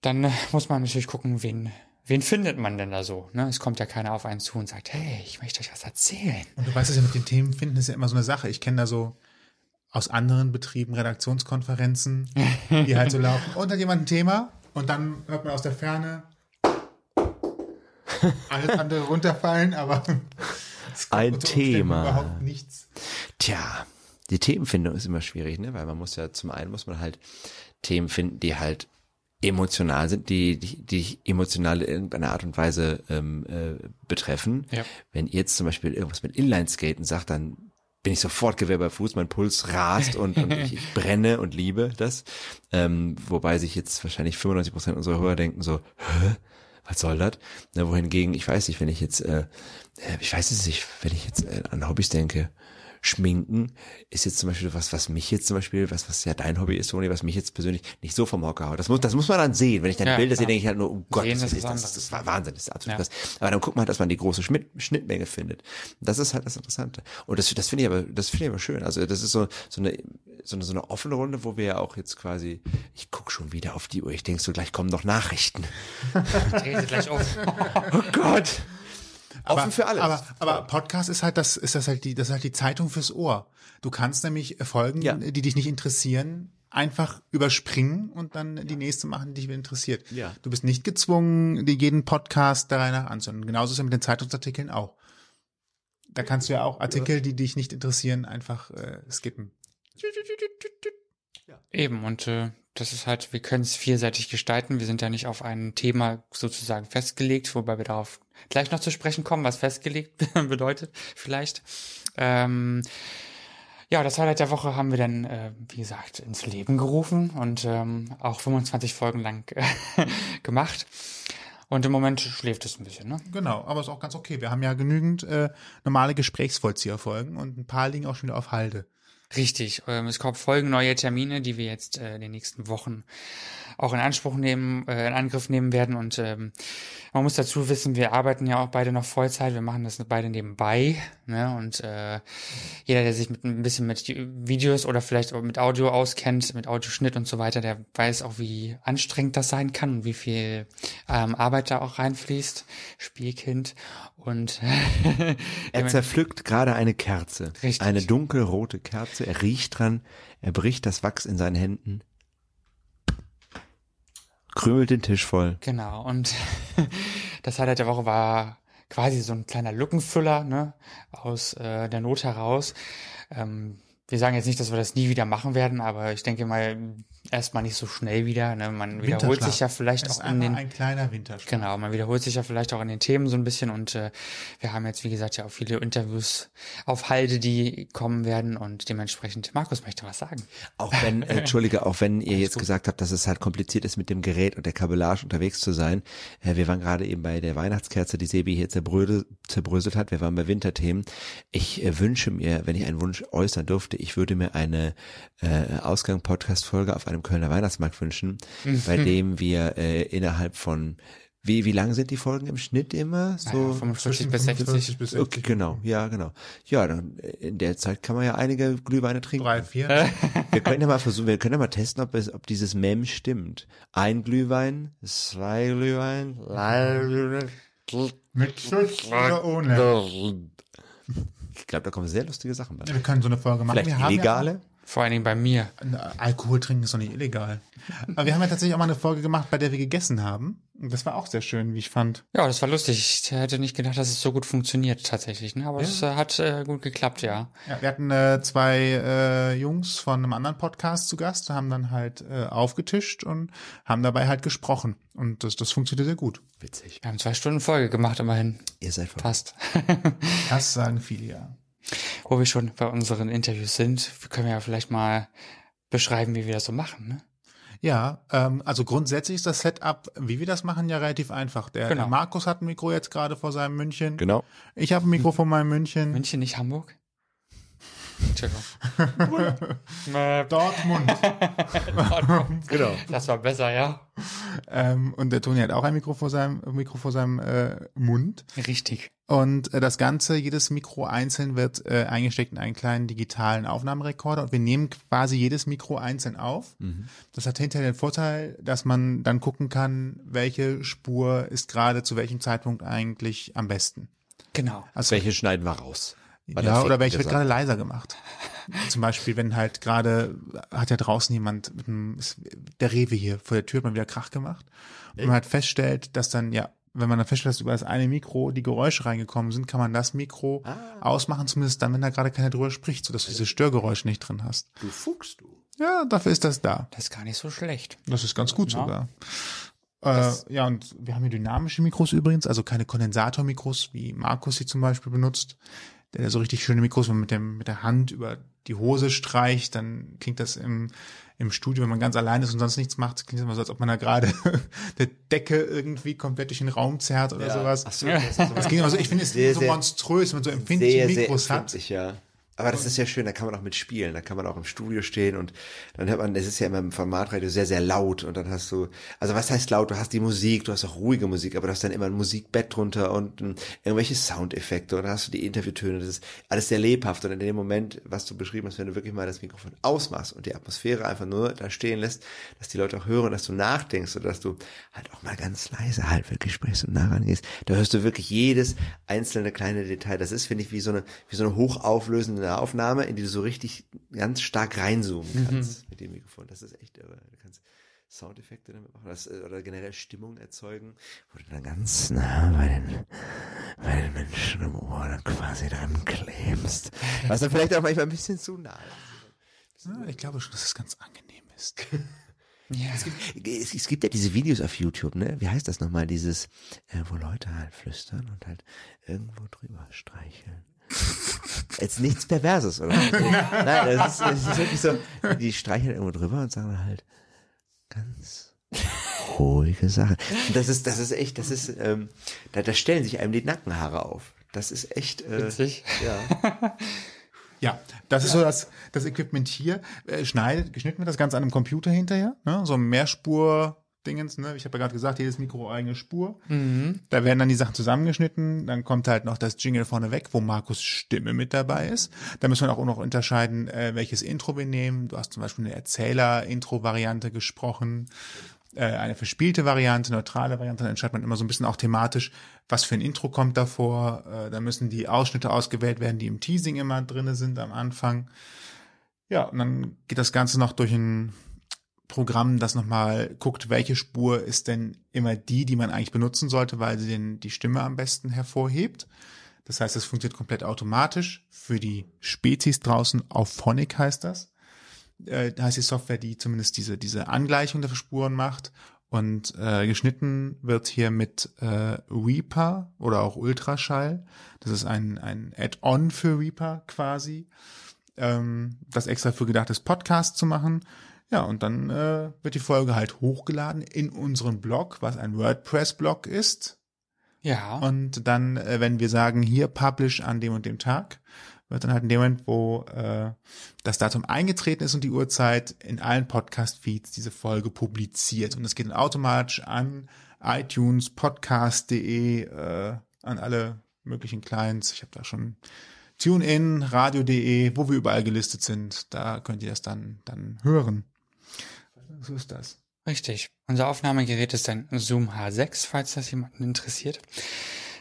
dann äh, muss man natürlich gucken, wen wen findet man denn da so? Ne? Es kommt ja keiner auf einen zu und sagt, hey, ich möchte euch was erzählen. Und du weißt es ja mit den Themen finden, ist ja immer so eine Sache. Ich kenne da so aus anderen Betrieben Redaktionskonferenzen, die halt so laufen. Und hat jemand ein Thema? Und dann hört man aus der Ferne alles andere runterfallen, aber es kommt Ein Thema. Überhaupt nichts. Tja, die Themenfindung ist immer schwierig, ne? Weil man muss ja zum einen muss man halt Themen finden, die halt emotional sind, die die, die emotional in irgendeiner Art und Weise ähm, äh, betreffen. Ja. Wenn ihr jetzt zum Beispiel irgendwas mit Inlineskaten sagt, dann bin ich sofort Gewehr bei Fuß, mein Puls rast und, und ich, ich brenne und liebe das. Ähm, wobei sich jetzt wahrscheinlich 95 Prozent unserer Hörer denken so, hä? Was soll das? Na, wohingegen, ich weiß nicht, wenn ich jetzt, äh, äh, ich weiß es nicht, wenn ich jetzt äh, an Hobbys denke, Schminken ist jetzt zum Beispiel was, was mich jetzt zum Beispiel, was, was ja dein Hobby ist, Toni, was mich jetzt persönlich nicht so vom Hocker haut. Das muss, das muss man dann sehen. Wenn ich dann Ja, Bilder sehe, denke ich halt nur, oh Gott, Sehen das, ist das, anderes. das war Wahnsinn, das ist absolut Ja. krass. Aber dann guckt man halt, dass man die große Schnitt, Schnittmenge findet. Das ist halt das Interessante. Und das, das finde ich aber, das finde ich aber schön. Also das ist so, so eine, so eine, so eine offene Runde, wo wir ja auch jetzt quasi, ich guck schon wieder auf die Uhr. Ich denke so, gleich kommen noch Nachrichten. Dreh sie gleich auf. Oh Gott. Offen für alles. Aber, aber Podcast ist halt das, ist das halt die, das ist halt die Zeitung fürs Ohr. Du kannst nämlich Folgen, Ja. die dich nicht interessieren, einfach überspringen und dann die nächste machen, die dich interessiert. Ja. Du bist nicht gezwungen, dir jeden Podcast der Reihe nach anzuhören. Genauso ist es ja mit den Zeitungsartikeln auch. Da kannst du ja auch Artikel, die dich nicht interessieren, einfach äh, skippen. Eben, und äh, das ist halt, wir können es vielseitig gestalten. Wir sind ja nicht auf ein Thema sozusagen festgelegt, wobei wir darauf gleich noch zu sprechen kommen, was festgelegt bedeutet, vielleicht. Ähm, ja, das Highlight der Woche haben wir dann, äh, wie gesagt, ins Leben gerufen und ähm, auch 25 Folgen lang äh, gemacht. Und im Moment schläft es ein bisschen, ne? Genau, aber ist auch ganz okay. Wir haben ja genügend äh, normale Gesprächsvollzieherfolgen und ein paar liegen auch schon wieder auf Halde. Richtig. Ähm, es kommen Folgen neue Termine, die wir jetzt äh, in den nächsten Wochen auch in Anspruch nehmen, äh, in Angriff nehmen werden. Und ähm, man muss dazu wissen, wir arbeiten ja auch beide noch Vollzeit. Wir machen das beide nebenbei. Ne? Und äh, jeder, der sich mit ein bisschen mit Videos oder vielleicht auch mit Audio auskennt, mit Audioschnitt und so weiter, der weiß auch, wie anstrengend das sein kann und wie viel ähm, Arbeit da auch reinfließt. Spielkind. Und Er zerpflückt gerade eine Kerze. Richtig. Eine dunkelrote Kerze. Er riecht dran. Er bricht das Wachs in seinen Händen. Krümelt den Tisch voll. Genau, und das Highlight der Woche war quasi so ein kleiner Lückenfüller, ne, aus äh, der Not heraus. Ähm, wir sagen jetzt nicht, dass wir das nie wieder machen werden, aber ich denke mal, erstmal nicht so schnell wieder. Ne? Man wiederholt sich ja vielleicht auch in den ein kleiner Winterschlaf. Genau, man wiederholt sich ja vielleicht auch in den Themen so ein bisschen und äh, wir haben jetzt, wie gesagt, ja auch viele Interviews auf Halde, die kommen werden und dementsprechend, Markus möchte was sagen. Auch wenn, äh, Entschuldige, auch wenn ihr jetzt gesagt habt, dass es halt kompliziert ist, mit dem Gerät und der Kabellage unterwegs zu sein. Äh, wir waren gerade eben bei der Weihnachtskerze, die Sebi hier zerbrödelt, zerbröselt hat. Wir waren bei Winterthemen. Ich äh, wünsche mir, wenn ich einen Wunsch äußern durfte, ich würde mir eine äh, Ausgang-Podcast-Folge auf einem Kölner Weihnachtsmarkt wünschen, bei dem wir äh, innerhalb von wie, wie lang sind die Folgen im Schnitt immer? So Ja, 45 bis 45 60. bis 60. Okay, genau, ja, genau. Ja, dann in der Zeit kann man ja einige Glühweine trinken. Drei, vier. Wir können ja mal versuchen, wir können ja mal testen, ob es, ob dieses Mem stimmt. Ein Glühwein, zwei Glühwein, drei Glühwein. Mit Schuss oder ohne. Ich glaube, da kommen sehr lustige Sachen bei. Wir können so eine Folge machen. Vielleicht wir illegale? Vor allen Dingen bei mir. Ja, Alkohol trinken ist doch nicht illegal. Aber wir haben ja tatsächlich auch mal eine Folge gemacht, bei der wir gegessen haben. Und das war auch sehr schön, wie ich fand. Ja, das war lustig. Ich hätte nicht gedacht, dass es so gut funktioniert tatsächlich, ne? aber es äh, hat äh, gut geklappt, ja. Ja, wir hatten äh, zwei äh, Jungs von einem anderen Podcast zu Gast, haben dann halt äh, aufgetischt und haben dabei halt gesprochen. Und das, das funktioniert sehr gut. Witzig. Wir haben zwei Stunden Folge gemacht, immerhin. Ihr seid verrückt. Passt. Das sagen viele, ja. Wo wir schon bei unseren Interviews sind, können wir ja vielleicht mal beschreiben, wie wir das so machen, ne? Ja, ähm, also grundsätzlich ist das Setup, wie wir das machen, ja relativ einfach. Der, Genau. der Markus hat ein Mikro jetzt gerade vor seinem München. Genau. Ich habe ein Mikro vor meinem München. München, nicht Hamburg? Entschuldigung. Mäp. Dortmund. Genau. das war besser, ja. ähm, und der Toni hat auch ein Mikro vor seinem, Mikro vor seinem äh, Mund. Richtig. Und äh, das Ganze, jedes Mikro einzeln wird äh, eingesteckt in einen kleinen digitalen Aufnahmerekorder und wir nehmen quasi jedes Mikro einzeln auf. Das hat hinterher den Vorteil, dass man dann gucken kann, welche Spur ist gerade zu welchem Zeitpunkt eigentlich am besten. Genau. Also welche schneiden wir raus? War ja, der oder welche wird gerade leiser gemacht. Zum Beispiel, wenn halt gerade, hat ja draußen jemand, mit einem, der Rewe hier vor der Tür hat mal wieder Krach gemacht. Und man halt feststellt, dass dann, ja, wenn man dann feststellt, dass über das eine Mikro die Geräusche reingekommen sind, kann man das Mikro Ah. ausmachen, zumindest dann, wenn da gerade keiner drüber spricht, sodass du diese Störgeräusche nicht drin hast. Du fuchst du. Ja, dafür ist das da. Das ist gar nicht so schlecht. Das ist ganz gut Ja. sogar. Äh, ja, und wir haben hier dynamische Mikros übrigens, also keine Kondensatormikros, wie Markus sie zum Beispiel benutzt. Der so richtig schöne Mikros, wenn man mit, dem, mit der Hand über die Hose streicht, dann klingt das im, im Studio, wenn man ganz allein ist und sonst nichts macht, klingt das immer so, als ob man da gerade der Decke irgendwie komplett durch den Raum zerrt oder sowas. Ach so, das Das klingt immer so, ich finde es Sehr, so sehr- monströs, wenn man so empfindliche sehr, sehr Mikros hat. empfindlich, ja. Aber das ist ja schön, da kann man auch mitspielen, da kann man auch im Studio stehen und dann hört man, es ist ja immer im Formatradio sehr, sehr laut und dann hast du, also was heißt laut, du hast die Musik, du hast auch ruhige Musik, aber du hast dann immer ein Musikbett drunter und ähm, irgendwelche Soundeffekte und dann hast du die Interviewtöne, das ist alles sehr lebhaft und in dem Moment, was du beschrieben hast, wenn du wirklich mal das Mikrofon ausmachst und die Atmosphäre einfach nur da stehen lässt, dass die Leute auch hören, dass du nachdenkst oder dass du halt auch mal ganz leise halt wirklich sprichst und nah rangehst, da hörst du wirklich jedes einzelne kleine Detail. Das ist, finde ich, wie so eine, wie so eine hochauflösende Aufnahme, in die du so richtig ganz stark reinzoomen kannst mit dem Mikrofon. Das ist echt irre. Du kannst Soundeffekte damit machen das, äh, oder generell Stimmung erzeugen, wo du dann ganz nah bei den, bei den Menschen im Ohr dann quasi dran klebst. Was dann vielleicht auch manchmal ein bisschen zu nah ist. Ja, ich glaube schon, dass es ganz angenehm ist. Ja. Es, es gibt ja diese Videos auf YouTube, ne? Wie heißt das nochmal? Dieses, äh, wo Leute halt flüstern und halt irgendwo drüber streicheln. Jetzt nichts Perverses, oder? Nein, das ist, das ist wirklich so, die streicheln irgendwo drüber und sagen halt ganz ruhige Sache. Und das ist, das ist echt, das ist, ähm, da, da stellen sich einem die Nackenhaare auf. Das ist echt, äh, Witzig. ja. Ja, das ist so das, das Equipment hier. Äh, schneidet, geschnitten wird das Ganze an einem Computer hinterher, ne? so ein Mehrspur. Dingens, ne? Ich habe ja gerade gesagt, jedes Mikro eigene Spur. Da werden dann die Sachen zusammengeschnitten. Dann kommt halt noch das Jingle vorne weg, wo Markus Stimme mit dabei ist. Da muss man auch noch unterscheiden, äh, welches Intro wir nehmen. Du hast zum Beispiel eine Erzähler-Intro-Variante gesprochen, äh, eine verspielte Variante, neutrale Variante. Dann entscheidet man immer so ein bisschen auch thematisch, was für ein Intro kommt davor. Äh, da müssen die Ausschnitte ausgewählt werden, die im Teasing immer drinne sind am Anfang. Ja, und dann geht das Ganze noch durch ein Programm, das nochmal guckt, welche Spur ist denn immer die, die man eigentlich benutzen sollte, weil sie den, die Stimme am besten hervorhebt. Das heißt, es funktioniert komplett automatisch. Für die Spezies draußen, auf Phonic heißt das. Äh, heißt die Software, die zumindest diese, diese Angleichung der Spuren macht. Und äh, geschnitten wird hier mit äh, Reaper oder auch Ultraschall. Das ist ein, ein Add-on für Reaper quasi ähm, das extra für gedacht ist, Podcast zu machen. Ja, und dann äh, wird die Folge halt hochgeladen in unseren Blog, was ein WordPress-Blog ist. Ja. Und dann, äh, wenn wir sagen, hier Publish an dem und dem Tag, wird dann halt in dem Moment, wo äh, das Datum eingetreten ist und die Uhrzeit in allen Podcast-Feeds diese Folge publiziert. Und das geht dann automatisch an iTunes, podcast.de, äh, an alle möglichen Clients. Ich habe da schon TuneIn, radio.de, wo wir überall gelistet sind. Da könnt ihr das dann, dann hören. So ist das. Richtig. Unser Aufnahmegerät ist ein Zoom H6, falls das jemanden interessiert.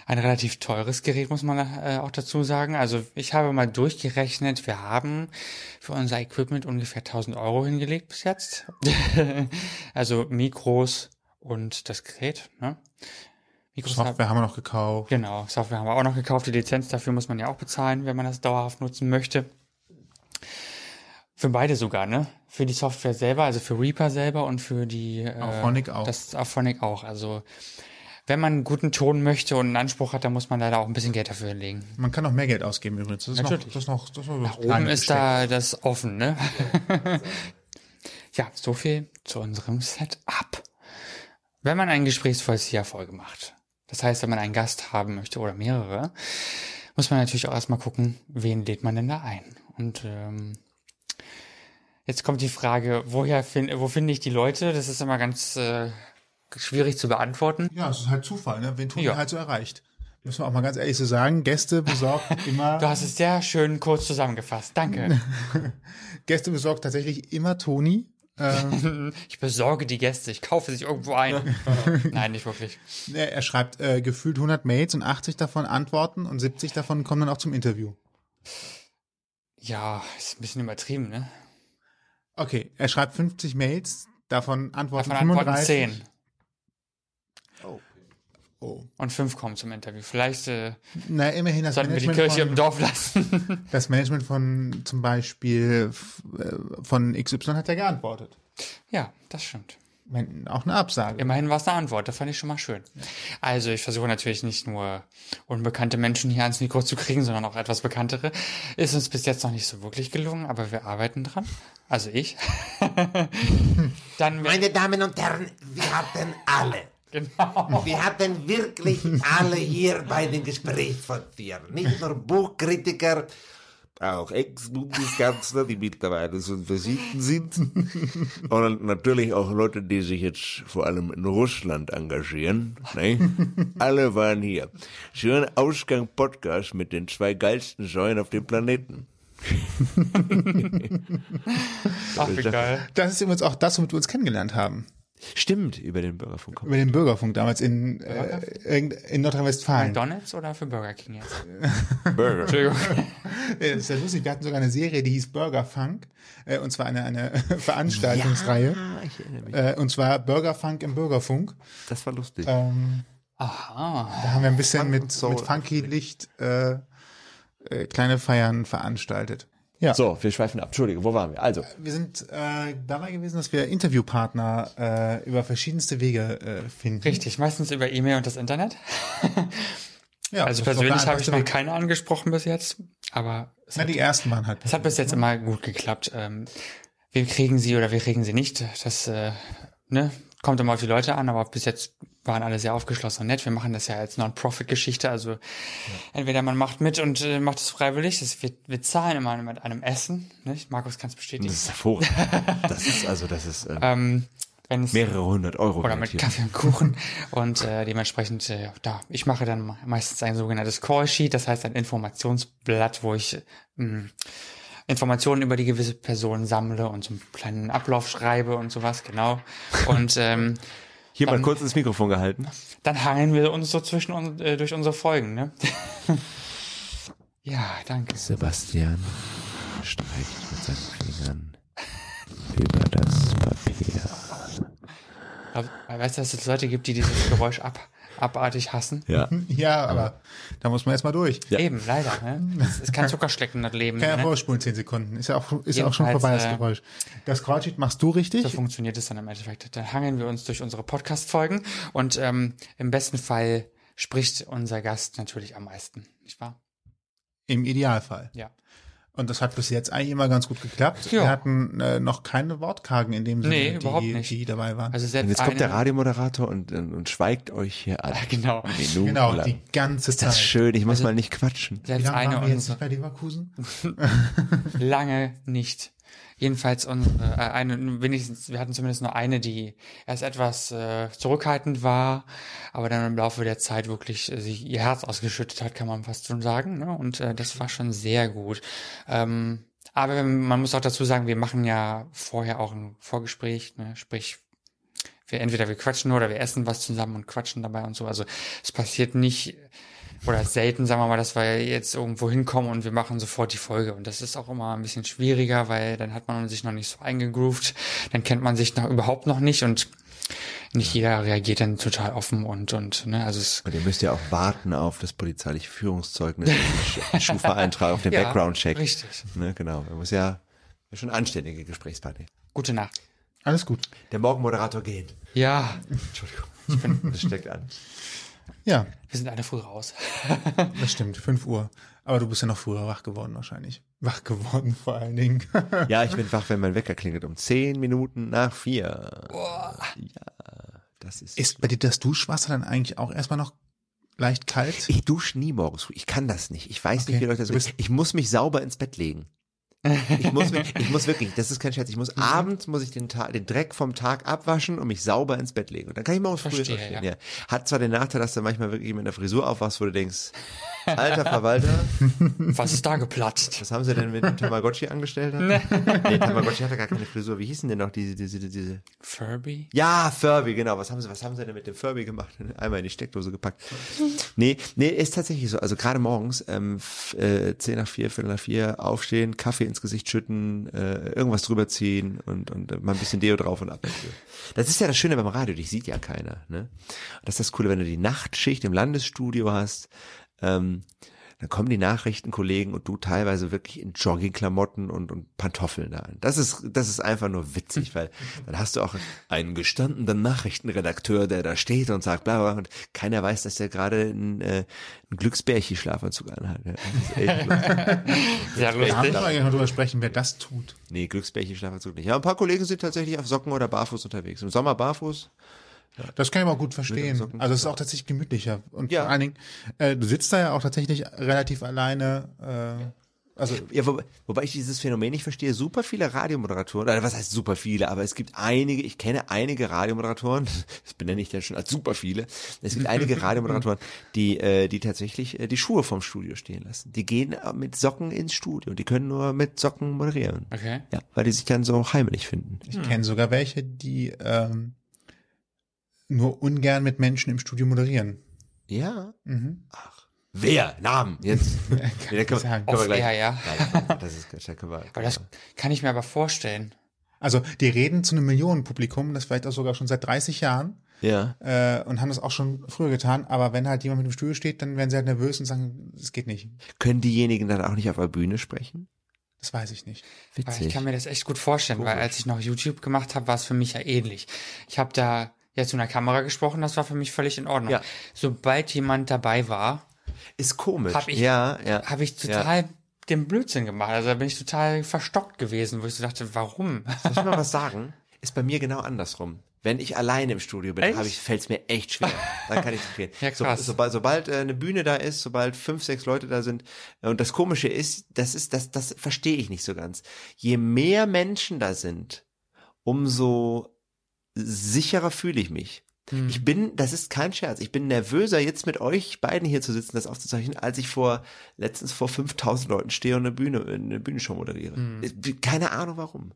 Ein relativ teures Gerät, muss man äh, auch dazu sagen. Also ich habe mal durchgerechnet, wir haben für unser Equipment ungefähr 1000 Euro hingelegt bis jetzt. also Mikros und das Gerät. Ne? Mikros Software haben wir noch gekauft. Genau, Software haben wir auch noch gekauft. Die Lizenz dafür muss man ja auch bezahlen, wenn man das dauerhaft nutzen möchte. Für beide sogar, ne? Für die Software selber, also für Reaper selber und für die äh, Auphonic auch. Das Auphonic auch. Also wenn man einen guten Ton möchte und einen Anspruch hat, dann muss man leider auch ein bisschen Geld dafür hinlegen. Man kann noch mehr Geld ausgeben übrigens. Das ist noch, Natürlich. das ist noch, das ist noch das Oben ist Besteck. da das offen, ne? ja, so viel zu unserem Setup. Wenn man ein Gesprächsvollzieher-Folge macht, das heißt, wenn man einen Gast haben möchte oder mehrere, muss man natürlich auch erstmal gucken, wen lädt man denn da ein. Und ähm, jetzt kommt die Frage, woher find, wo finde ich die Leute? Das ist immer ganz äh, schwierig zu beantworten. Ja, es ist halt Zufall, ne? Wen Toni Ja. halt so erreicht. Muss man auch mal ganz ehrlich so sagen, Gäste besorgt immer, Du hast es sehr schön kurz zusammengefasst. Danke. Gäste besorgt tatsächlich immer Toni. Ähm, Ich besorge die Gäste, ich kaufe sich irgendwo ein. Nein, nicht wirklich. er er schreibt äh, gefühlt 100 Mails und 80 davon antworten und 70 davon kommen dann auch zum Interview. Ja, ist ein bisschen übertrieben, ne? Okay, er schreibt 50 Mails, davon antworten Davon antworten 35. 10 Oh. und 5 kommen zum Interview. Vielleicht äh, Na, immerhin das sollten wir die Management Kirche von, im Dorf lassen. Das Management von zum Beispiel äh, von XY hat ja geantwortet. ja, das stimmt. Auch eine Absage. Immerhin war es eine Antwort, das fand ich schon mal schön. Also ich versuche natürlich nicht nur unbekannte Menschen hier ans Mikro zu kriegen, sondern auch etwas bekanntere. Ist uns bis jetzt noch nicht so wirklich gelungen, aber wir arbeiten dran. Also ich. Dann Meine Damen und Herren, wir hatten alle. genau. Wir hatten wirklich alle hier bei den Gesprächsverziehern. Nicht nur Buchkritiker, auch Ex-Bundeskanzler, die mittlerweile so versiegten sind. Und natürlich auch Leute, die sich jetzt vor allem in Russland engagieren. Ne? Alle waren hier. Schönen Ausgang-Podcast mit den zwei geilsten Säulen auf dem Planeten. Ach, wie geil. Das ist übrigens auch das, womit wir uns kennengelernt haben. Stimmt, über den Bürgerfunk. Über den Bürgerfunk damals in, äh, in Nordrhein-Westfalen. McDonalds oder für Burger King jetzt? Burger. Entschuldigung. Das ist ja lustig. Wir hatten sogar eine Serie, die hieß Burgerfunk. Äh, und zwar eine, eine Veranstaltungsreihe. Ah, ich erinnere mich. Äh, und zwar Burgerfunk im Bürgerfunk. Das war lustig. Ähm, Aha. da haben wir ein bisschen Funk mit, mit Funky Licht äh, äh, kleine Feiern veranstaltet. Ja. So, wir schweifen ab. Entschuldige, wo waren wir? Also, Wir sind äh, dabei gewesen, dass wir Interviewpartner äh, über verschiedenste Wege äh, finden. Richtig, meistens über E-Mail und das Internet. Ja, Also persönlich habe ich noch keine angesprochen bis jetzt, aber es Na, hat, die ersten waren halt. es hat bis jetzt immer gut geklappt. Ähm, wir kriegen sie oder wir kriegen sie nicht. Das äh, ne, kommt immer auf die Leute an, aber bis jetzt waren alle sehr aufgeschlossen und nett. Wir machen das ja als Non-Profit-Geschichte, also entweder man macht mit und äh, macht es freiwillig. Das, wir, wir zahlen immer mit einem Essen. Nicht? Markus kann es bestätigen. das ist hervorragend. Das ist also, das ist äh, Ähm, wenn es mehrere hundert Euro. oder mit hier. Kaffee und Kuchen und äh, dementsprechend äh, da ich mache dann meistens ein sogenanntes Call Sheet, das heißt ein Informationsblatt, wo ich mh, Informationen über die gewisse Person sammle und so einen kleinen Ablauf schreibe und sowas genau und ähm, Hier mal dann- kurz ins Mikrofon gehalten. dann hangeln wir uns so zwischen uns äh, durch unsere Folgen, ne? ja, danke. Sebastian streicht mit seinen Fingern über das Papier. Aber, weißt du, dass es Leute gibt, die dieses Geräusch ab, abartig hassen? Ja. Ja, aber da muss man erst mal durch. Ja. Eben, leider. Ne? Es ist kein Zuckerschlecken, das Leben. Kann ja ne? vorspulen, 10 Sekunden. Ist ja auch, ist ja auch schon vorbei, das äh, Geräusch. Das Callsheet machst du richtig? So funktioniert es dann im Endeffekt. Dann hangeln wir uns durch unsere Podcast-Folgen und ähm, im besten Fall spricht unser Gast natürlich am meisten, nicht wahr? Im Idealfall. Ja. Und das hat bis jetzt eigentlich immer ganz gut geklappt. Ja. Wir hatten äh, noch keine Wortkargen in dem Sinne, Nee, die, überhaupt nicht. die dabei waren. Also selbst Und jetzt kommt der Radiomoderator und, und, und schweigt euch hier an. Genau. Minuten genau, lang. die ganze ist das Zeit. schön, ich muss Also- mal nicht quatschen. Wie Selbst lange eine waren wir jetzt nicht bei Leverkusen? lange nicht. Jedenfalls unsere, äh, eine, wenigstens, wir hatten zumindest nur eine, die erst etwas äh, zurückhaltend war, aber dann im Laufe der Zeit wirklich äh, sich ihr Herz ausgeschüttet hat, kann man fast schon sagen. Ne? Und äh, das war schon sehr gut. Ähm, aber man muss auch dazu sagen, wir machen ja vorher auch ein Vorgespräch, ne? sprich, wir entweder wir quatschen oder wir essen was zusammen und quatschen dabei und so. Also es passiert nicht oder selten, sagen wir mal, dass wir jetzt irgendwo hinkommen und wir machen sofort die Folge. Und das ist auch immer ein bisschen schwieriger, weil dann hat man sich noch nicht so eingegroovt, dann kennt man sich noch überhaupt noch nicht und nicht jeder reagiert dann total offen und und ne, also es Und ihr müsst ja auch warten auf das polizeiliche Führungszeugnis, den Schufa-Eintrag, auf den Ja, Background-Check. richtig. Ne, genau. Man muss ja, schon anständige Gesprächspartner. gute Nacht. Alles gut. Der Morgenmoderator geht. Ja, Entschuldigung. Das steckt an. Ja, wir sind alle früh raus. das stimmt. 5 Uhr. Aber du bist ja noch früher wach geworden wahrscheinlich. Wach geworden vor allen Dingen. Ja, ich bin wach, wenn mein Wecker klingelt um zehn Minuten nach vier. Ja, das ist. Ist bei dir das Duschwasser dann eigentlich auch erstmal noch leicht kalt? ich dusche nie morgens früh. Ich kann das nicht. Ich weiß nicht, Okay. wie Leute das Ich muss mich sauber ins Bett legen. Ich muss, ich muss wirklich, das ist kein Scherz, ich muss Mhm. abends muss ich den, Tag, den Dreck vom Tag abwaschen und mich sauber ins Bett legen. Und dann kann ich morgens früh aufstehen. ja. Ja. Hat zwar den Nachteil, dass du manchmal wirklich mit einer Frisur aufwachst, wo du denkst, alter Verwalter, Was ist da geplatzt? was haben sie denn mit dem Tamagotchi angestellt? nee, Tamagotchi hatte gar keine Frisur. Wie hießen denn noch diese, diese, diese? Furby? Ja, Furby, genau. Was haben sie, was haben sie denn mit dem Furby gemacht? Einmal in die Steckdose gepackt. Nee, nee, ist tatsächlich so. Also gerade morgens, ähm, äh, 10 nach 4, Viertel nach 4, aufstehen, Kaffee ins Gesicht schütten, äh, irgendwas drüber ziehen und, und äh, mal ein bisschen Deo drauf und ab dafür. Das ist ja das Schöne beim Radio, dich sieht ja keiner. Ne? Und das ist das Coole, wenn du die Nachtschicht im Landesstudio hast, ähm, dann kommen die Nachrichtenkollegen und du teilweise wirklich in Joggingklamotten und, und Pantoffeln da. Das ist, das ist einfach nur witzig, weil dann hast du auch einen gestandenen Nachrichtenredakteur, der da steht und sagt, bla, bla, und keiner weiß, dass der gerade einen, äh, einen Glücksbärchi-Schlafanzug anhat. Ja, das ist echt lustig. Da müssen eigentlich noch drüber sprechen, wer das tut. nee, Glücksbärchi-Schlafanzug nicht. Ja, ein paar Kollegen sind tatsächlich auf Socken oder barfuß unterwegs. Im Sommer barfuß. Das kann ich auch gut verstehen. Also es ist auch tatsächlich gemütlicher. Und Ja. vor allen Dingen, äh, du sitzt da ja auch tatsächlich relativ alleine. Äh, also Ja, wo, wobei ich dieses Phänomen nicht verstehe. Super viele Radiomoderatoren, oder was heißt super viele, aber es gibt einige, ich kenne einige Radiomoderatoren, das benenne ich dann schon als super viele. Es gibt einige Radiomoderatoren, die, äh, die tatsächlich äh, die Schuhe vom Studio stehen lassen. Die gehen äh, mit Socken ins Studio. Die können nur mit Socken moderieren. Okay. Ja, weil die sich dann so heimelig finden. ich kenne sogar welche, die ähm, nur ungern mit Menschen im Studio moderieren. Ja. Mhm. Ach. Wer? Namen. Jetzt. Da können, sagen. können wir gleich. ja. Nein, das ist Quatsch, da können wir. Aber das kann ich mir aber vorstellen. Also die reden zu einem Millionenpublikum, das vielleicht auch sogar schon seit 30 Jahren ja. äh, und haben das auch schon früher getan. Aber wenn halt jemand mit dem Studio steht, dann werden sie halt nervös und sagen, es geht nicht. Können diejenigen dann auch nicht auf der Bühne sprechen? Das weiß ich nicht. Aber ich Witzig. kann mir das echt gut vorstellen, weil als ich noch YouTube gemacht habe, war es für mich ja ähnlich. Ich habe da jetzt in der Kamera gesprochen, das war für mich völlig in Ordnung. Ja. Sobald jemand dabei war, Ist komisch. Hab ich- ja, ja. habe ich total den Blödsinn gemacht. Also da bin ich total verstockt gewesen, wo ich so dachte, warum? Soll ich mal was sagen? Ist bei mir genau andersrum. Wenn ich alleine im Studio bin, fällt es mir echt schwer. Dann kann ich es empfehlen. Ja, krass. So, sobald, sobald äh, eine Bühne da ist, sobald fünf, sechs Leute da sind, äh, und das Komische ist, das ist, das, das verstehe ich nicht so ganz. Je mehr Menschen da sind, umso sicherer fühle ich mich. Hm. Ich bin, das ist kein Scherz, ich bin nervöser, jetzt mit euch beiden hier zu sitzen, das aufzuzeichnen, als ich vor, letztens vor 5000 Leuten stehe und eine Bühne, eine Bühnenshow moderiere. Hm. Äh, Keine Ahnung warum.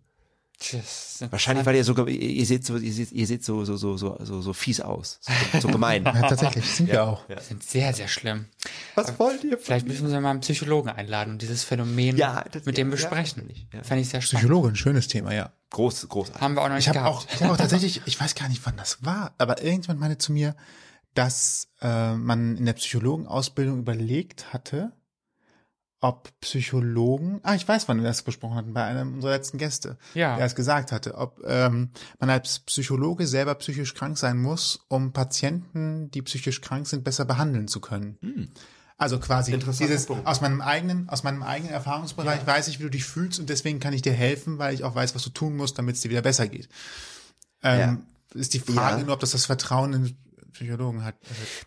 Tschüss. Wahrscheinlich, weil ihr so, ihr, seht so, ihr seht, ihr seht so, so, so, so, so, so fies aus. So, so gemein. Ja, tatsächlich, sind wir auch. Das sind sehr, sehr schlimm. Was wollt ihr? Vielleicht müssen wir mal einen Psychologen einladen und dieses Phänomen Ja, das- mit dem ja, besprechen. ja, ja. Fände ich sehr spannend. Psychologe, ein schönes Thema, ja. Groß, großartig. Haben wir auch noch nicht Ich habe gehabt. auch, ich hab auch tatsächlich, ich weiß gar nicht, wann das war, aber irgendjemand meinte zu mir, dass äh, man in der Psychologenausbildung überlegt hatte, ob Psychologen, ah, ich weiß, wann wir das besprochen hatten, bei einem unserer letzten Gäste, Ja. der es gesagt hatte, ob ähm, man als Psychologe selber psychisch krank sein muss, um Patienten, die psychisch krank sind, besser behandeln zu können. Also quasi Interessanter dieses Punkt. aus meinem eigenen aus meinem eigenen Erfahrungsbereich weiß ich, wie du dich fühlst und deswegen kann ich dir helfen, weil ich auch weiß, was du tun musst, damit es dir wieder besser geht. Ähm, Ist die Frage Ja. nur, ob das das Vertrauen in Psychologen hat.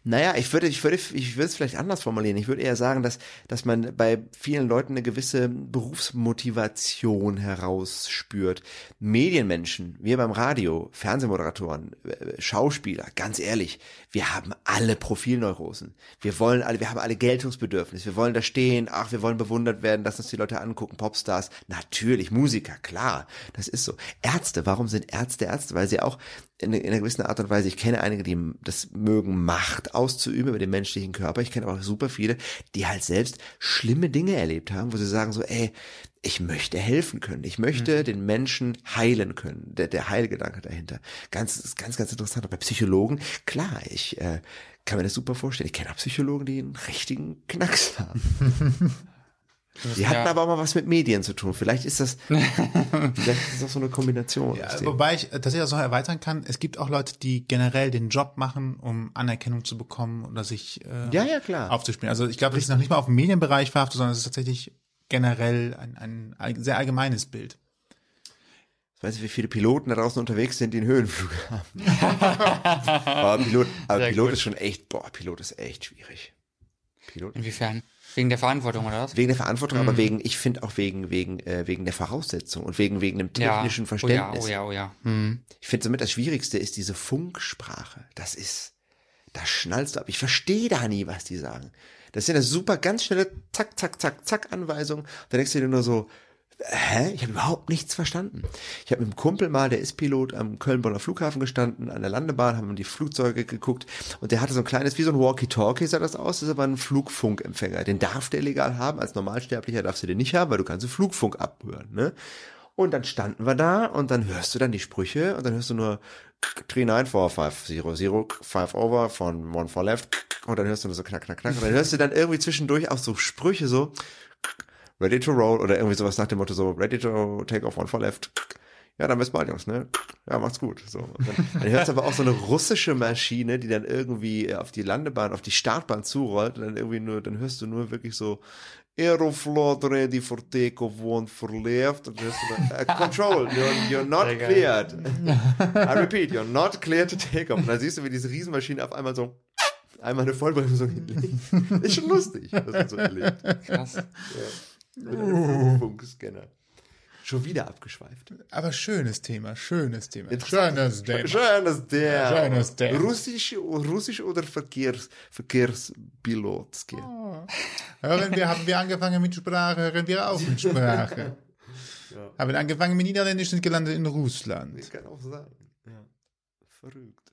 Naja, ich würde, ich würde, ich würde es vielleicht anders formulieren. Ich würde eher sagen, dass, dass man bei vielen Leuten eine gewisse Berufsmotivation herausspürt. Medienmenschen, wir beim Radio, Fernsehmoderatoren, äh, Schauspieler, ganz ehrlich, wir haben alle Profilneurosen. Wir wollen alle, wir haben alle Geltungsbedürfnis. Wir wollen da stehen, ach, wir wollen bewundert werden, dass uns die Leute angucken, Popstars. Natürlich, Musiker, klar, das ist so. Ärzte, warum sind Ärzte Ärzte? Weil sie auch in, in einer gewissen Art und Weise, ich kenne einige, die das mögen, Macht auszuüben über den menschlichen Körper. Ich kenne aber auch super viele, die halt selbst schlimme Dinge erlebt haben, wo sie sagen so, ey, ich möchte helfen können. Ich möchte den Menschen heilen können. Der, der Heilgedanke dahinter. Ganz, ganz, ganz interessant. Und bei Psychologen, klar, ich äh, kann mir das super vorstellen. Ich kenne auch Psychologen, die einen richtigen Knacks haben. Die hatten ja- aber auch mal was mit Medien zu tun. Vielleicht ist das, vielleicht ist das auch so eine Kombination. dem. wobei ich tatsächlich auch noch erweitern kann, es gibt auch Leute, die generell den Job machen, um Anerkennung zu bekommen oder sich äh, Ja, ja, klar. aufzuspielen. Also ich glaube, das ist noch nicht mal auf den Medienbereich verhaftet, sondern es ist tatsächlich generell ein, ein, sehr allgemeines Bild. Ich weiß nicht, wie viele Piloten da draußen unterwegs sind, die einen Höhenflug haben. aber Pilot, aber Pilot ist schon echt, boah, Pilot ist echt schwierig. Pilot. Inwiefern? Wegen der Verantwortung oder was? Wegen der Verantwortung, Mhm. aber wegen, ich finde auch wegen, wegen, äh, wegen der Voraussetzung und wegen, wegen dem technischen Verständnis. Oh ja, oh ja, oh ja. Hm. Ich finde somit das Schwierigste ist diese Funksprache. Das ist, da schnallst du ab. Ich verstehe da nie, was die sagen. Das ist ja eine super, ganz schnelle Zack, Zack, Zack, Zack Anweisung. Da denkst du dir nur so, hä? Ich habe überhaupt nichts verstanden. Ich habe mit einem Kumpel mal, der ist Pilot, am Köln-Bonner Flughafen gestanden, an der Landebahn, haben die Flugzeuge geguckt und der hatte so ein kleines, wie so ein Walkie-Talkie sah das aus, das ist aber ein Flugfunkempfänger. Den darf der legal haben, als Normalsterblicher darfst du den nicht haben, weil du kannst den Flugfunk abhören, ne? Und dann standen wir da und dann hörst du dann die Sprüche und dann hörst du nur 39450, 5 over von 1 for left und dann hörst du nur so knack, knack, knack und dann hörst du dann irgendwie zwischendurch auch so Sprüche so ready to roll oder irgendwie sowas nach dem Motto so ready to take off one for left. Ja, dann bis bald, Jungs, ne? Ja, macht's gut. So. Und dann, dann hörst du aber auch so eine russische Maschine, die dann irgendwie auf die Landebahn, auf die Startbahn zurollt und dann irgendwie nur, dann hörst du nur wirklich so Aeroflot ready for takeoff, one for left. Und dann hörst du dann, uh, Control, you're, you're not Sehr geil. cleared. I repeat, you're not cleared to take off. Und dann siehst du, wie diese Riesenmaschine auf einmal so einmal eine Vollbremsung hinlegt. Ist schon lustig, was man so erlebt. Krass. Mit einem Funkscanner. Schon wieder abgeschweift. Aber schönes Thema, schönes Thema. Schönes Thema. Schönes der. Schönes Thema. Russisch, Russisch oder Verkehrs, Verkehrspilot. Hören wir, haben wir angefangen mit Sprache, hören wir auf mit Sprache. Haben angefangen mit Niederländisch und gelandet in Russland. Ich kann auch sagen. Ja. Verrückt.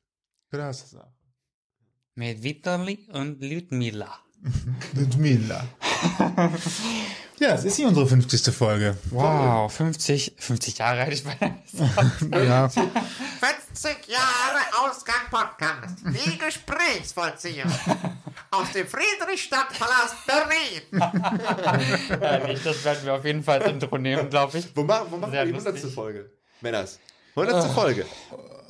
Krasse Sache. Mit Vitali und Lyudmila. Ludmilla. ja, das ist hier unsere 50. Folge. Wow, 50, 50 Jahre hätte ich beinahe. Ja. 50 Jahre Ausgang Podcast. Die Gesprächsvollzieher. aus dem Friedrichstadtpalast Berlin. Ehrlich, das werden wir auf jeden Fall als Intro nehmen, glaube ich. Wo, ma wo machen wir die 100. lustig. Folge? Männers. 100. Folge.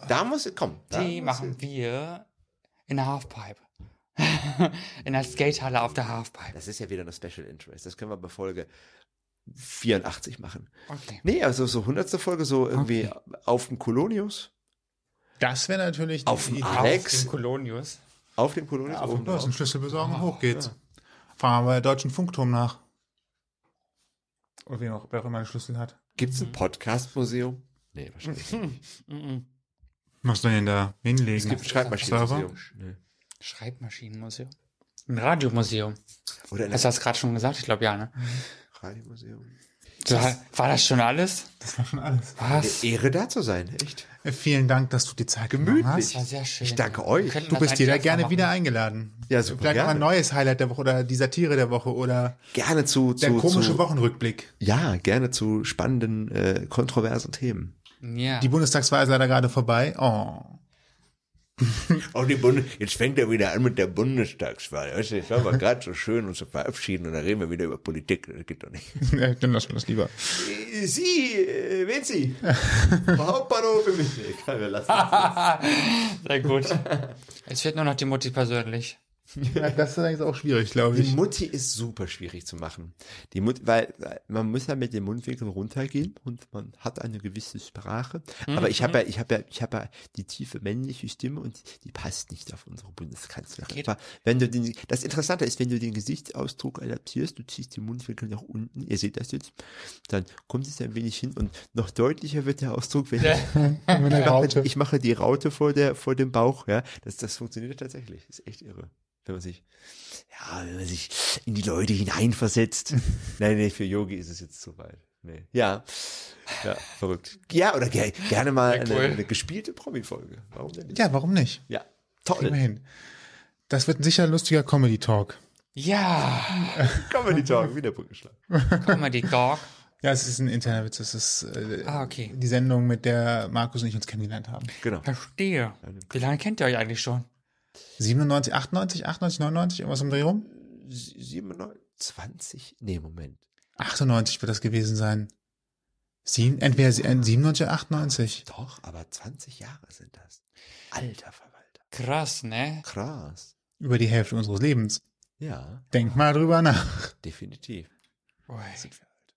Da muss, komm. Da Die muss- machen wir in der Halfpipe. in der Skatehalle auf der Halfpipe. Das ist ja wieder eine Special Interest. Das können wir bei Folge 84 machen. Okay. Nee, also so 100. Folge, so irgendwie auf dem Kolonius. Das wäre natürlich Auf dem. Alex. Auf dem Kolonius. Auf dem Kolonius. Auf dem oben drauf. Börsenschlüssel besorgen, hoch geht's. Fahren wir bei Deutschen Funkturm nach. Oder wer auch, wer auch immer einen Schlüssel hat. Gibt's ein Podcast-Museum? Nee, wahrscheinlich nicht. Was soll denn da hinlegen? Es gibt ein Schreibmaschinenmuseum. Nee. Schreibmaschinenmuseum. Ein Radiomuseum. Oder Hast du das gerade schon gesagt? Ich glaube ja, ne? Radiomuseum. So, war das schon alles? Das war schon alles. Was? Eine Ehre da zu sein, echt. Vielen Dank, dass du die Zeit Gemütlich. genommen Das hast. war sehr schön. Ich danke euch. Du das bist jeder gerne machen. wieder eingeladen. Ja, super Vielleicht mal ein gerne. neues Highlight der Woche oder die Satire der Woche oder Gerne zu, der zu, komische zu Wochenrückblick. ja, gerne zu spannenden, äh, kontroversen Themen. Ja. Die Bundestagswahl ist leider gerade vorbei. Oh. Auch die Bundes Jetzt fängt er wieder an mit der Bundestagswahl. Weißt du, es war aber gerade so schön, uns zu verabschieden und dann reden wir wieder über Politik. Das geht doch nicht. Äh, Dann lassen wir das lieber. Äh, Sie, äh, wen Sie? Hauptbahnhof im Nee, kann wir lassen. Sehr gut. Es fehlt nur noch die Mutti persönlich. Ja, das ist eigentlich auch schwierig, glaube Die ich. Mutti ist super schwierig zu machen. Die Mutti, weil man muss ja mit dem Mundwinkel runtergehen und man hat eine gewisse Sprache. Aber ich habe ja, ich habe ja, ich habe ja die tiefe männliche Stimme und die passt nicht auf unsere Bundeskanzlerin. Aber wenn du den, das Interessante ist, wenn du den Gesichtsausdruck adaptierst, du ziehst den Mundwinkel nach unten, ihr seht das jetzt, dann kommt es ein wenig hin und noch deutlicher wird der Ausdruck, wenn Mit der ich, mache, ich mache die Raute vor der, vor dem Bauch, ja. Das, das funktioniert tatsächlich. Das ist echt irre. Wenn man sich, ja, wenn man sich in die Leute hineinversetzt. Nein, nee, für Yogi ist es jetzt zu weit. Nee. Ja. Ja, verrückt. Ja, oder ge gerne mal Sehr cool. eine, eine gespielte Promi-Folge. Warum denn nicht? Ja, warum nicht? Ja. Toll. Immerhin. Das wird sicher ein lustiger Comedy-Talk. Ja. Comedy Talk, wieder Brückenschlag. Comedy Dog. Ja, es ist ein interner Witz. Es ist äh, Ah, okay. die Sendung, mit der Markus und ich uns kennengelernt haben. Genau. Verstehe. Wie lange kennt ihr euch eigentlich schon? 97, 98, 98, 99, irgendwas um Dreh rum? 27? Nee, Moment. 98 wird das gewesen sein. Sieben, entweder sie- äh, 97 oder 98. Doch, aber 20 Jahre sind das. Alter Verwalter. Krass, ne? Krass. Über die Hälfte unseres Lebens. Ja, Denk mal drüber nach. definitiv. Ui. Sind wir alt?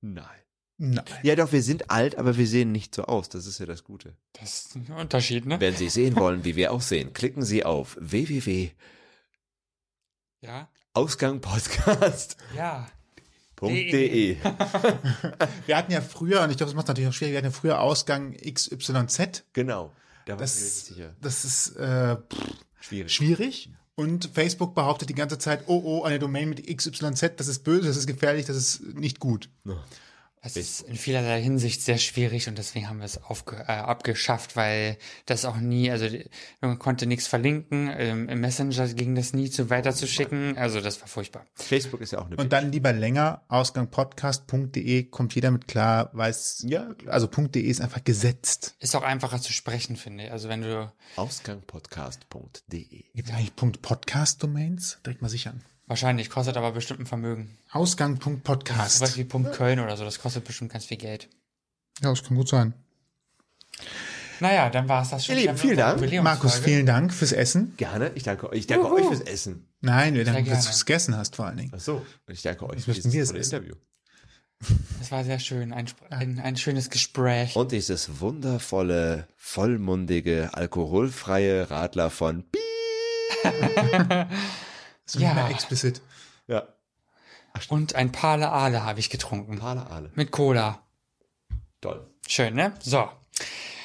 Nein. Nein. Ja, doch, wir sind alt, aber wir sehen nicht so aus. Das ist ja das Gute. Das ist ein Unterschied, ne? Wenn Sie sehen wollen, wie wir aussehen, klicken Sie auf www.ausgangpodcast.de. Ja. Ja. Wir hatten ja früher, und ich glaube, das macht natürlich auch schwierig, wir hatten ja früher Ausgang XYZ. Genau. Da Das, das ist äh, pff, Schwierig. schwierig. Und Facebook behauptet die ganze Zeit, oh, oh, eine Domain mit XYZ, das ist böse, das ist gefährlich, das ist nicht gut. Das ist in vielerlei Hinsicht sehr schwierig und deswegen haben wir es aufge äh, abgeschafft, weil das auch nie, also man konnte nichts verlinken, ähm, im Messenger ging das nie zu weiterzuschicken, also das war furchtbar. Facebook ist ja auch eine Und dann lieber länger, ausgangpodcast.de, kommt jeder mit klar, weiß, Ja, klar. also .de ist einfach gesetzt. Ist auch einfacher zu sprechen, finde ich. Also wenn du Ausgangpodcast.de. Gibt es eigentlich .podcast-Domains? Direkt mal sichern. Wahrscheinlich kostet aber bestimmt ein Vermögen. Ausgang.podcast. Sowas wie Punkt Köln oder so, das kostet bestimmt ganz viel Geld. Ja, das kann gut sein. Naja, dann war es das schon. Ihr Lieben, vielen Dank. Markus, vielen Dank fürs Essen. Gerne. Ich danke euch. Ich danke euch fürs Essen. Nein, wir danken, dass du es gegessen hast vor allen Dingen. Ach so. Und ich danke euch es für das essen. Interview. Das war sehr schön, ein, ein, ein schönes Gespräch. Und dieses wundervolle, vollmundige, alkoholfreie Radler von Piep. Ist Ja. ja. explicit. Ja. Und ein Pale Ale habe ich getrunken. Pale Ale. Mit Cola. Toll. Schön, ne? So.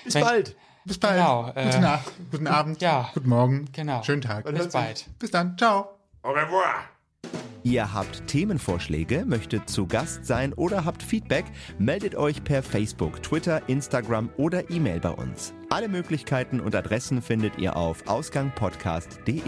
Bis Wenn- bald. Bis bald. Genau, äh, Gute Nacht, guten Abend, ja. guten Morgen, Genau. schönen Tag. Bis bald. Bis dann, ciao. Au revoir. Ihr habt Themenvorschläge, möchtet zu Gast sein oder habt Feedback, meldet euch per Facebook, Twitter, Instagram oder E-Mail bei uns. Alle Möglichkeiten und Adressen findet ihr auf ausgangpodcast.de.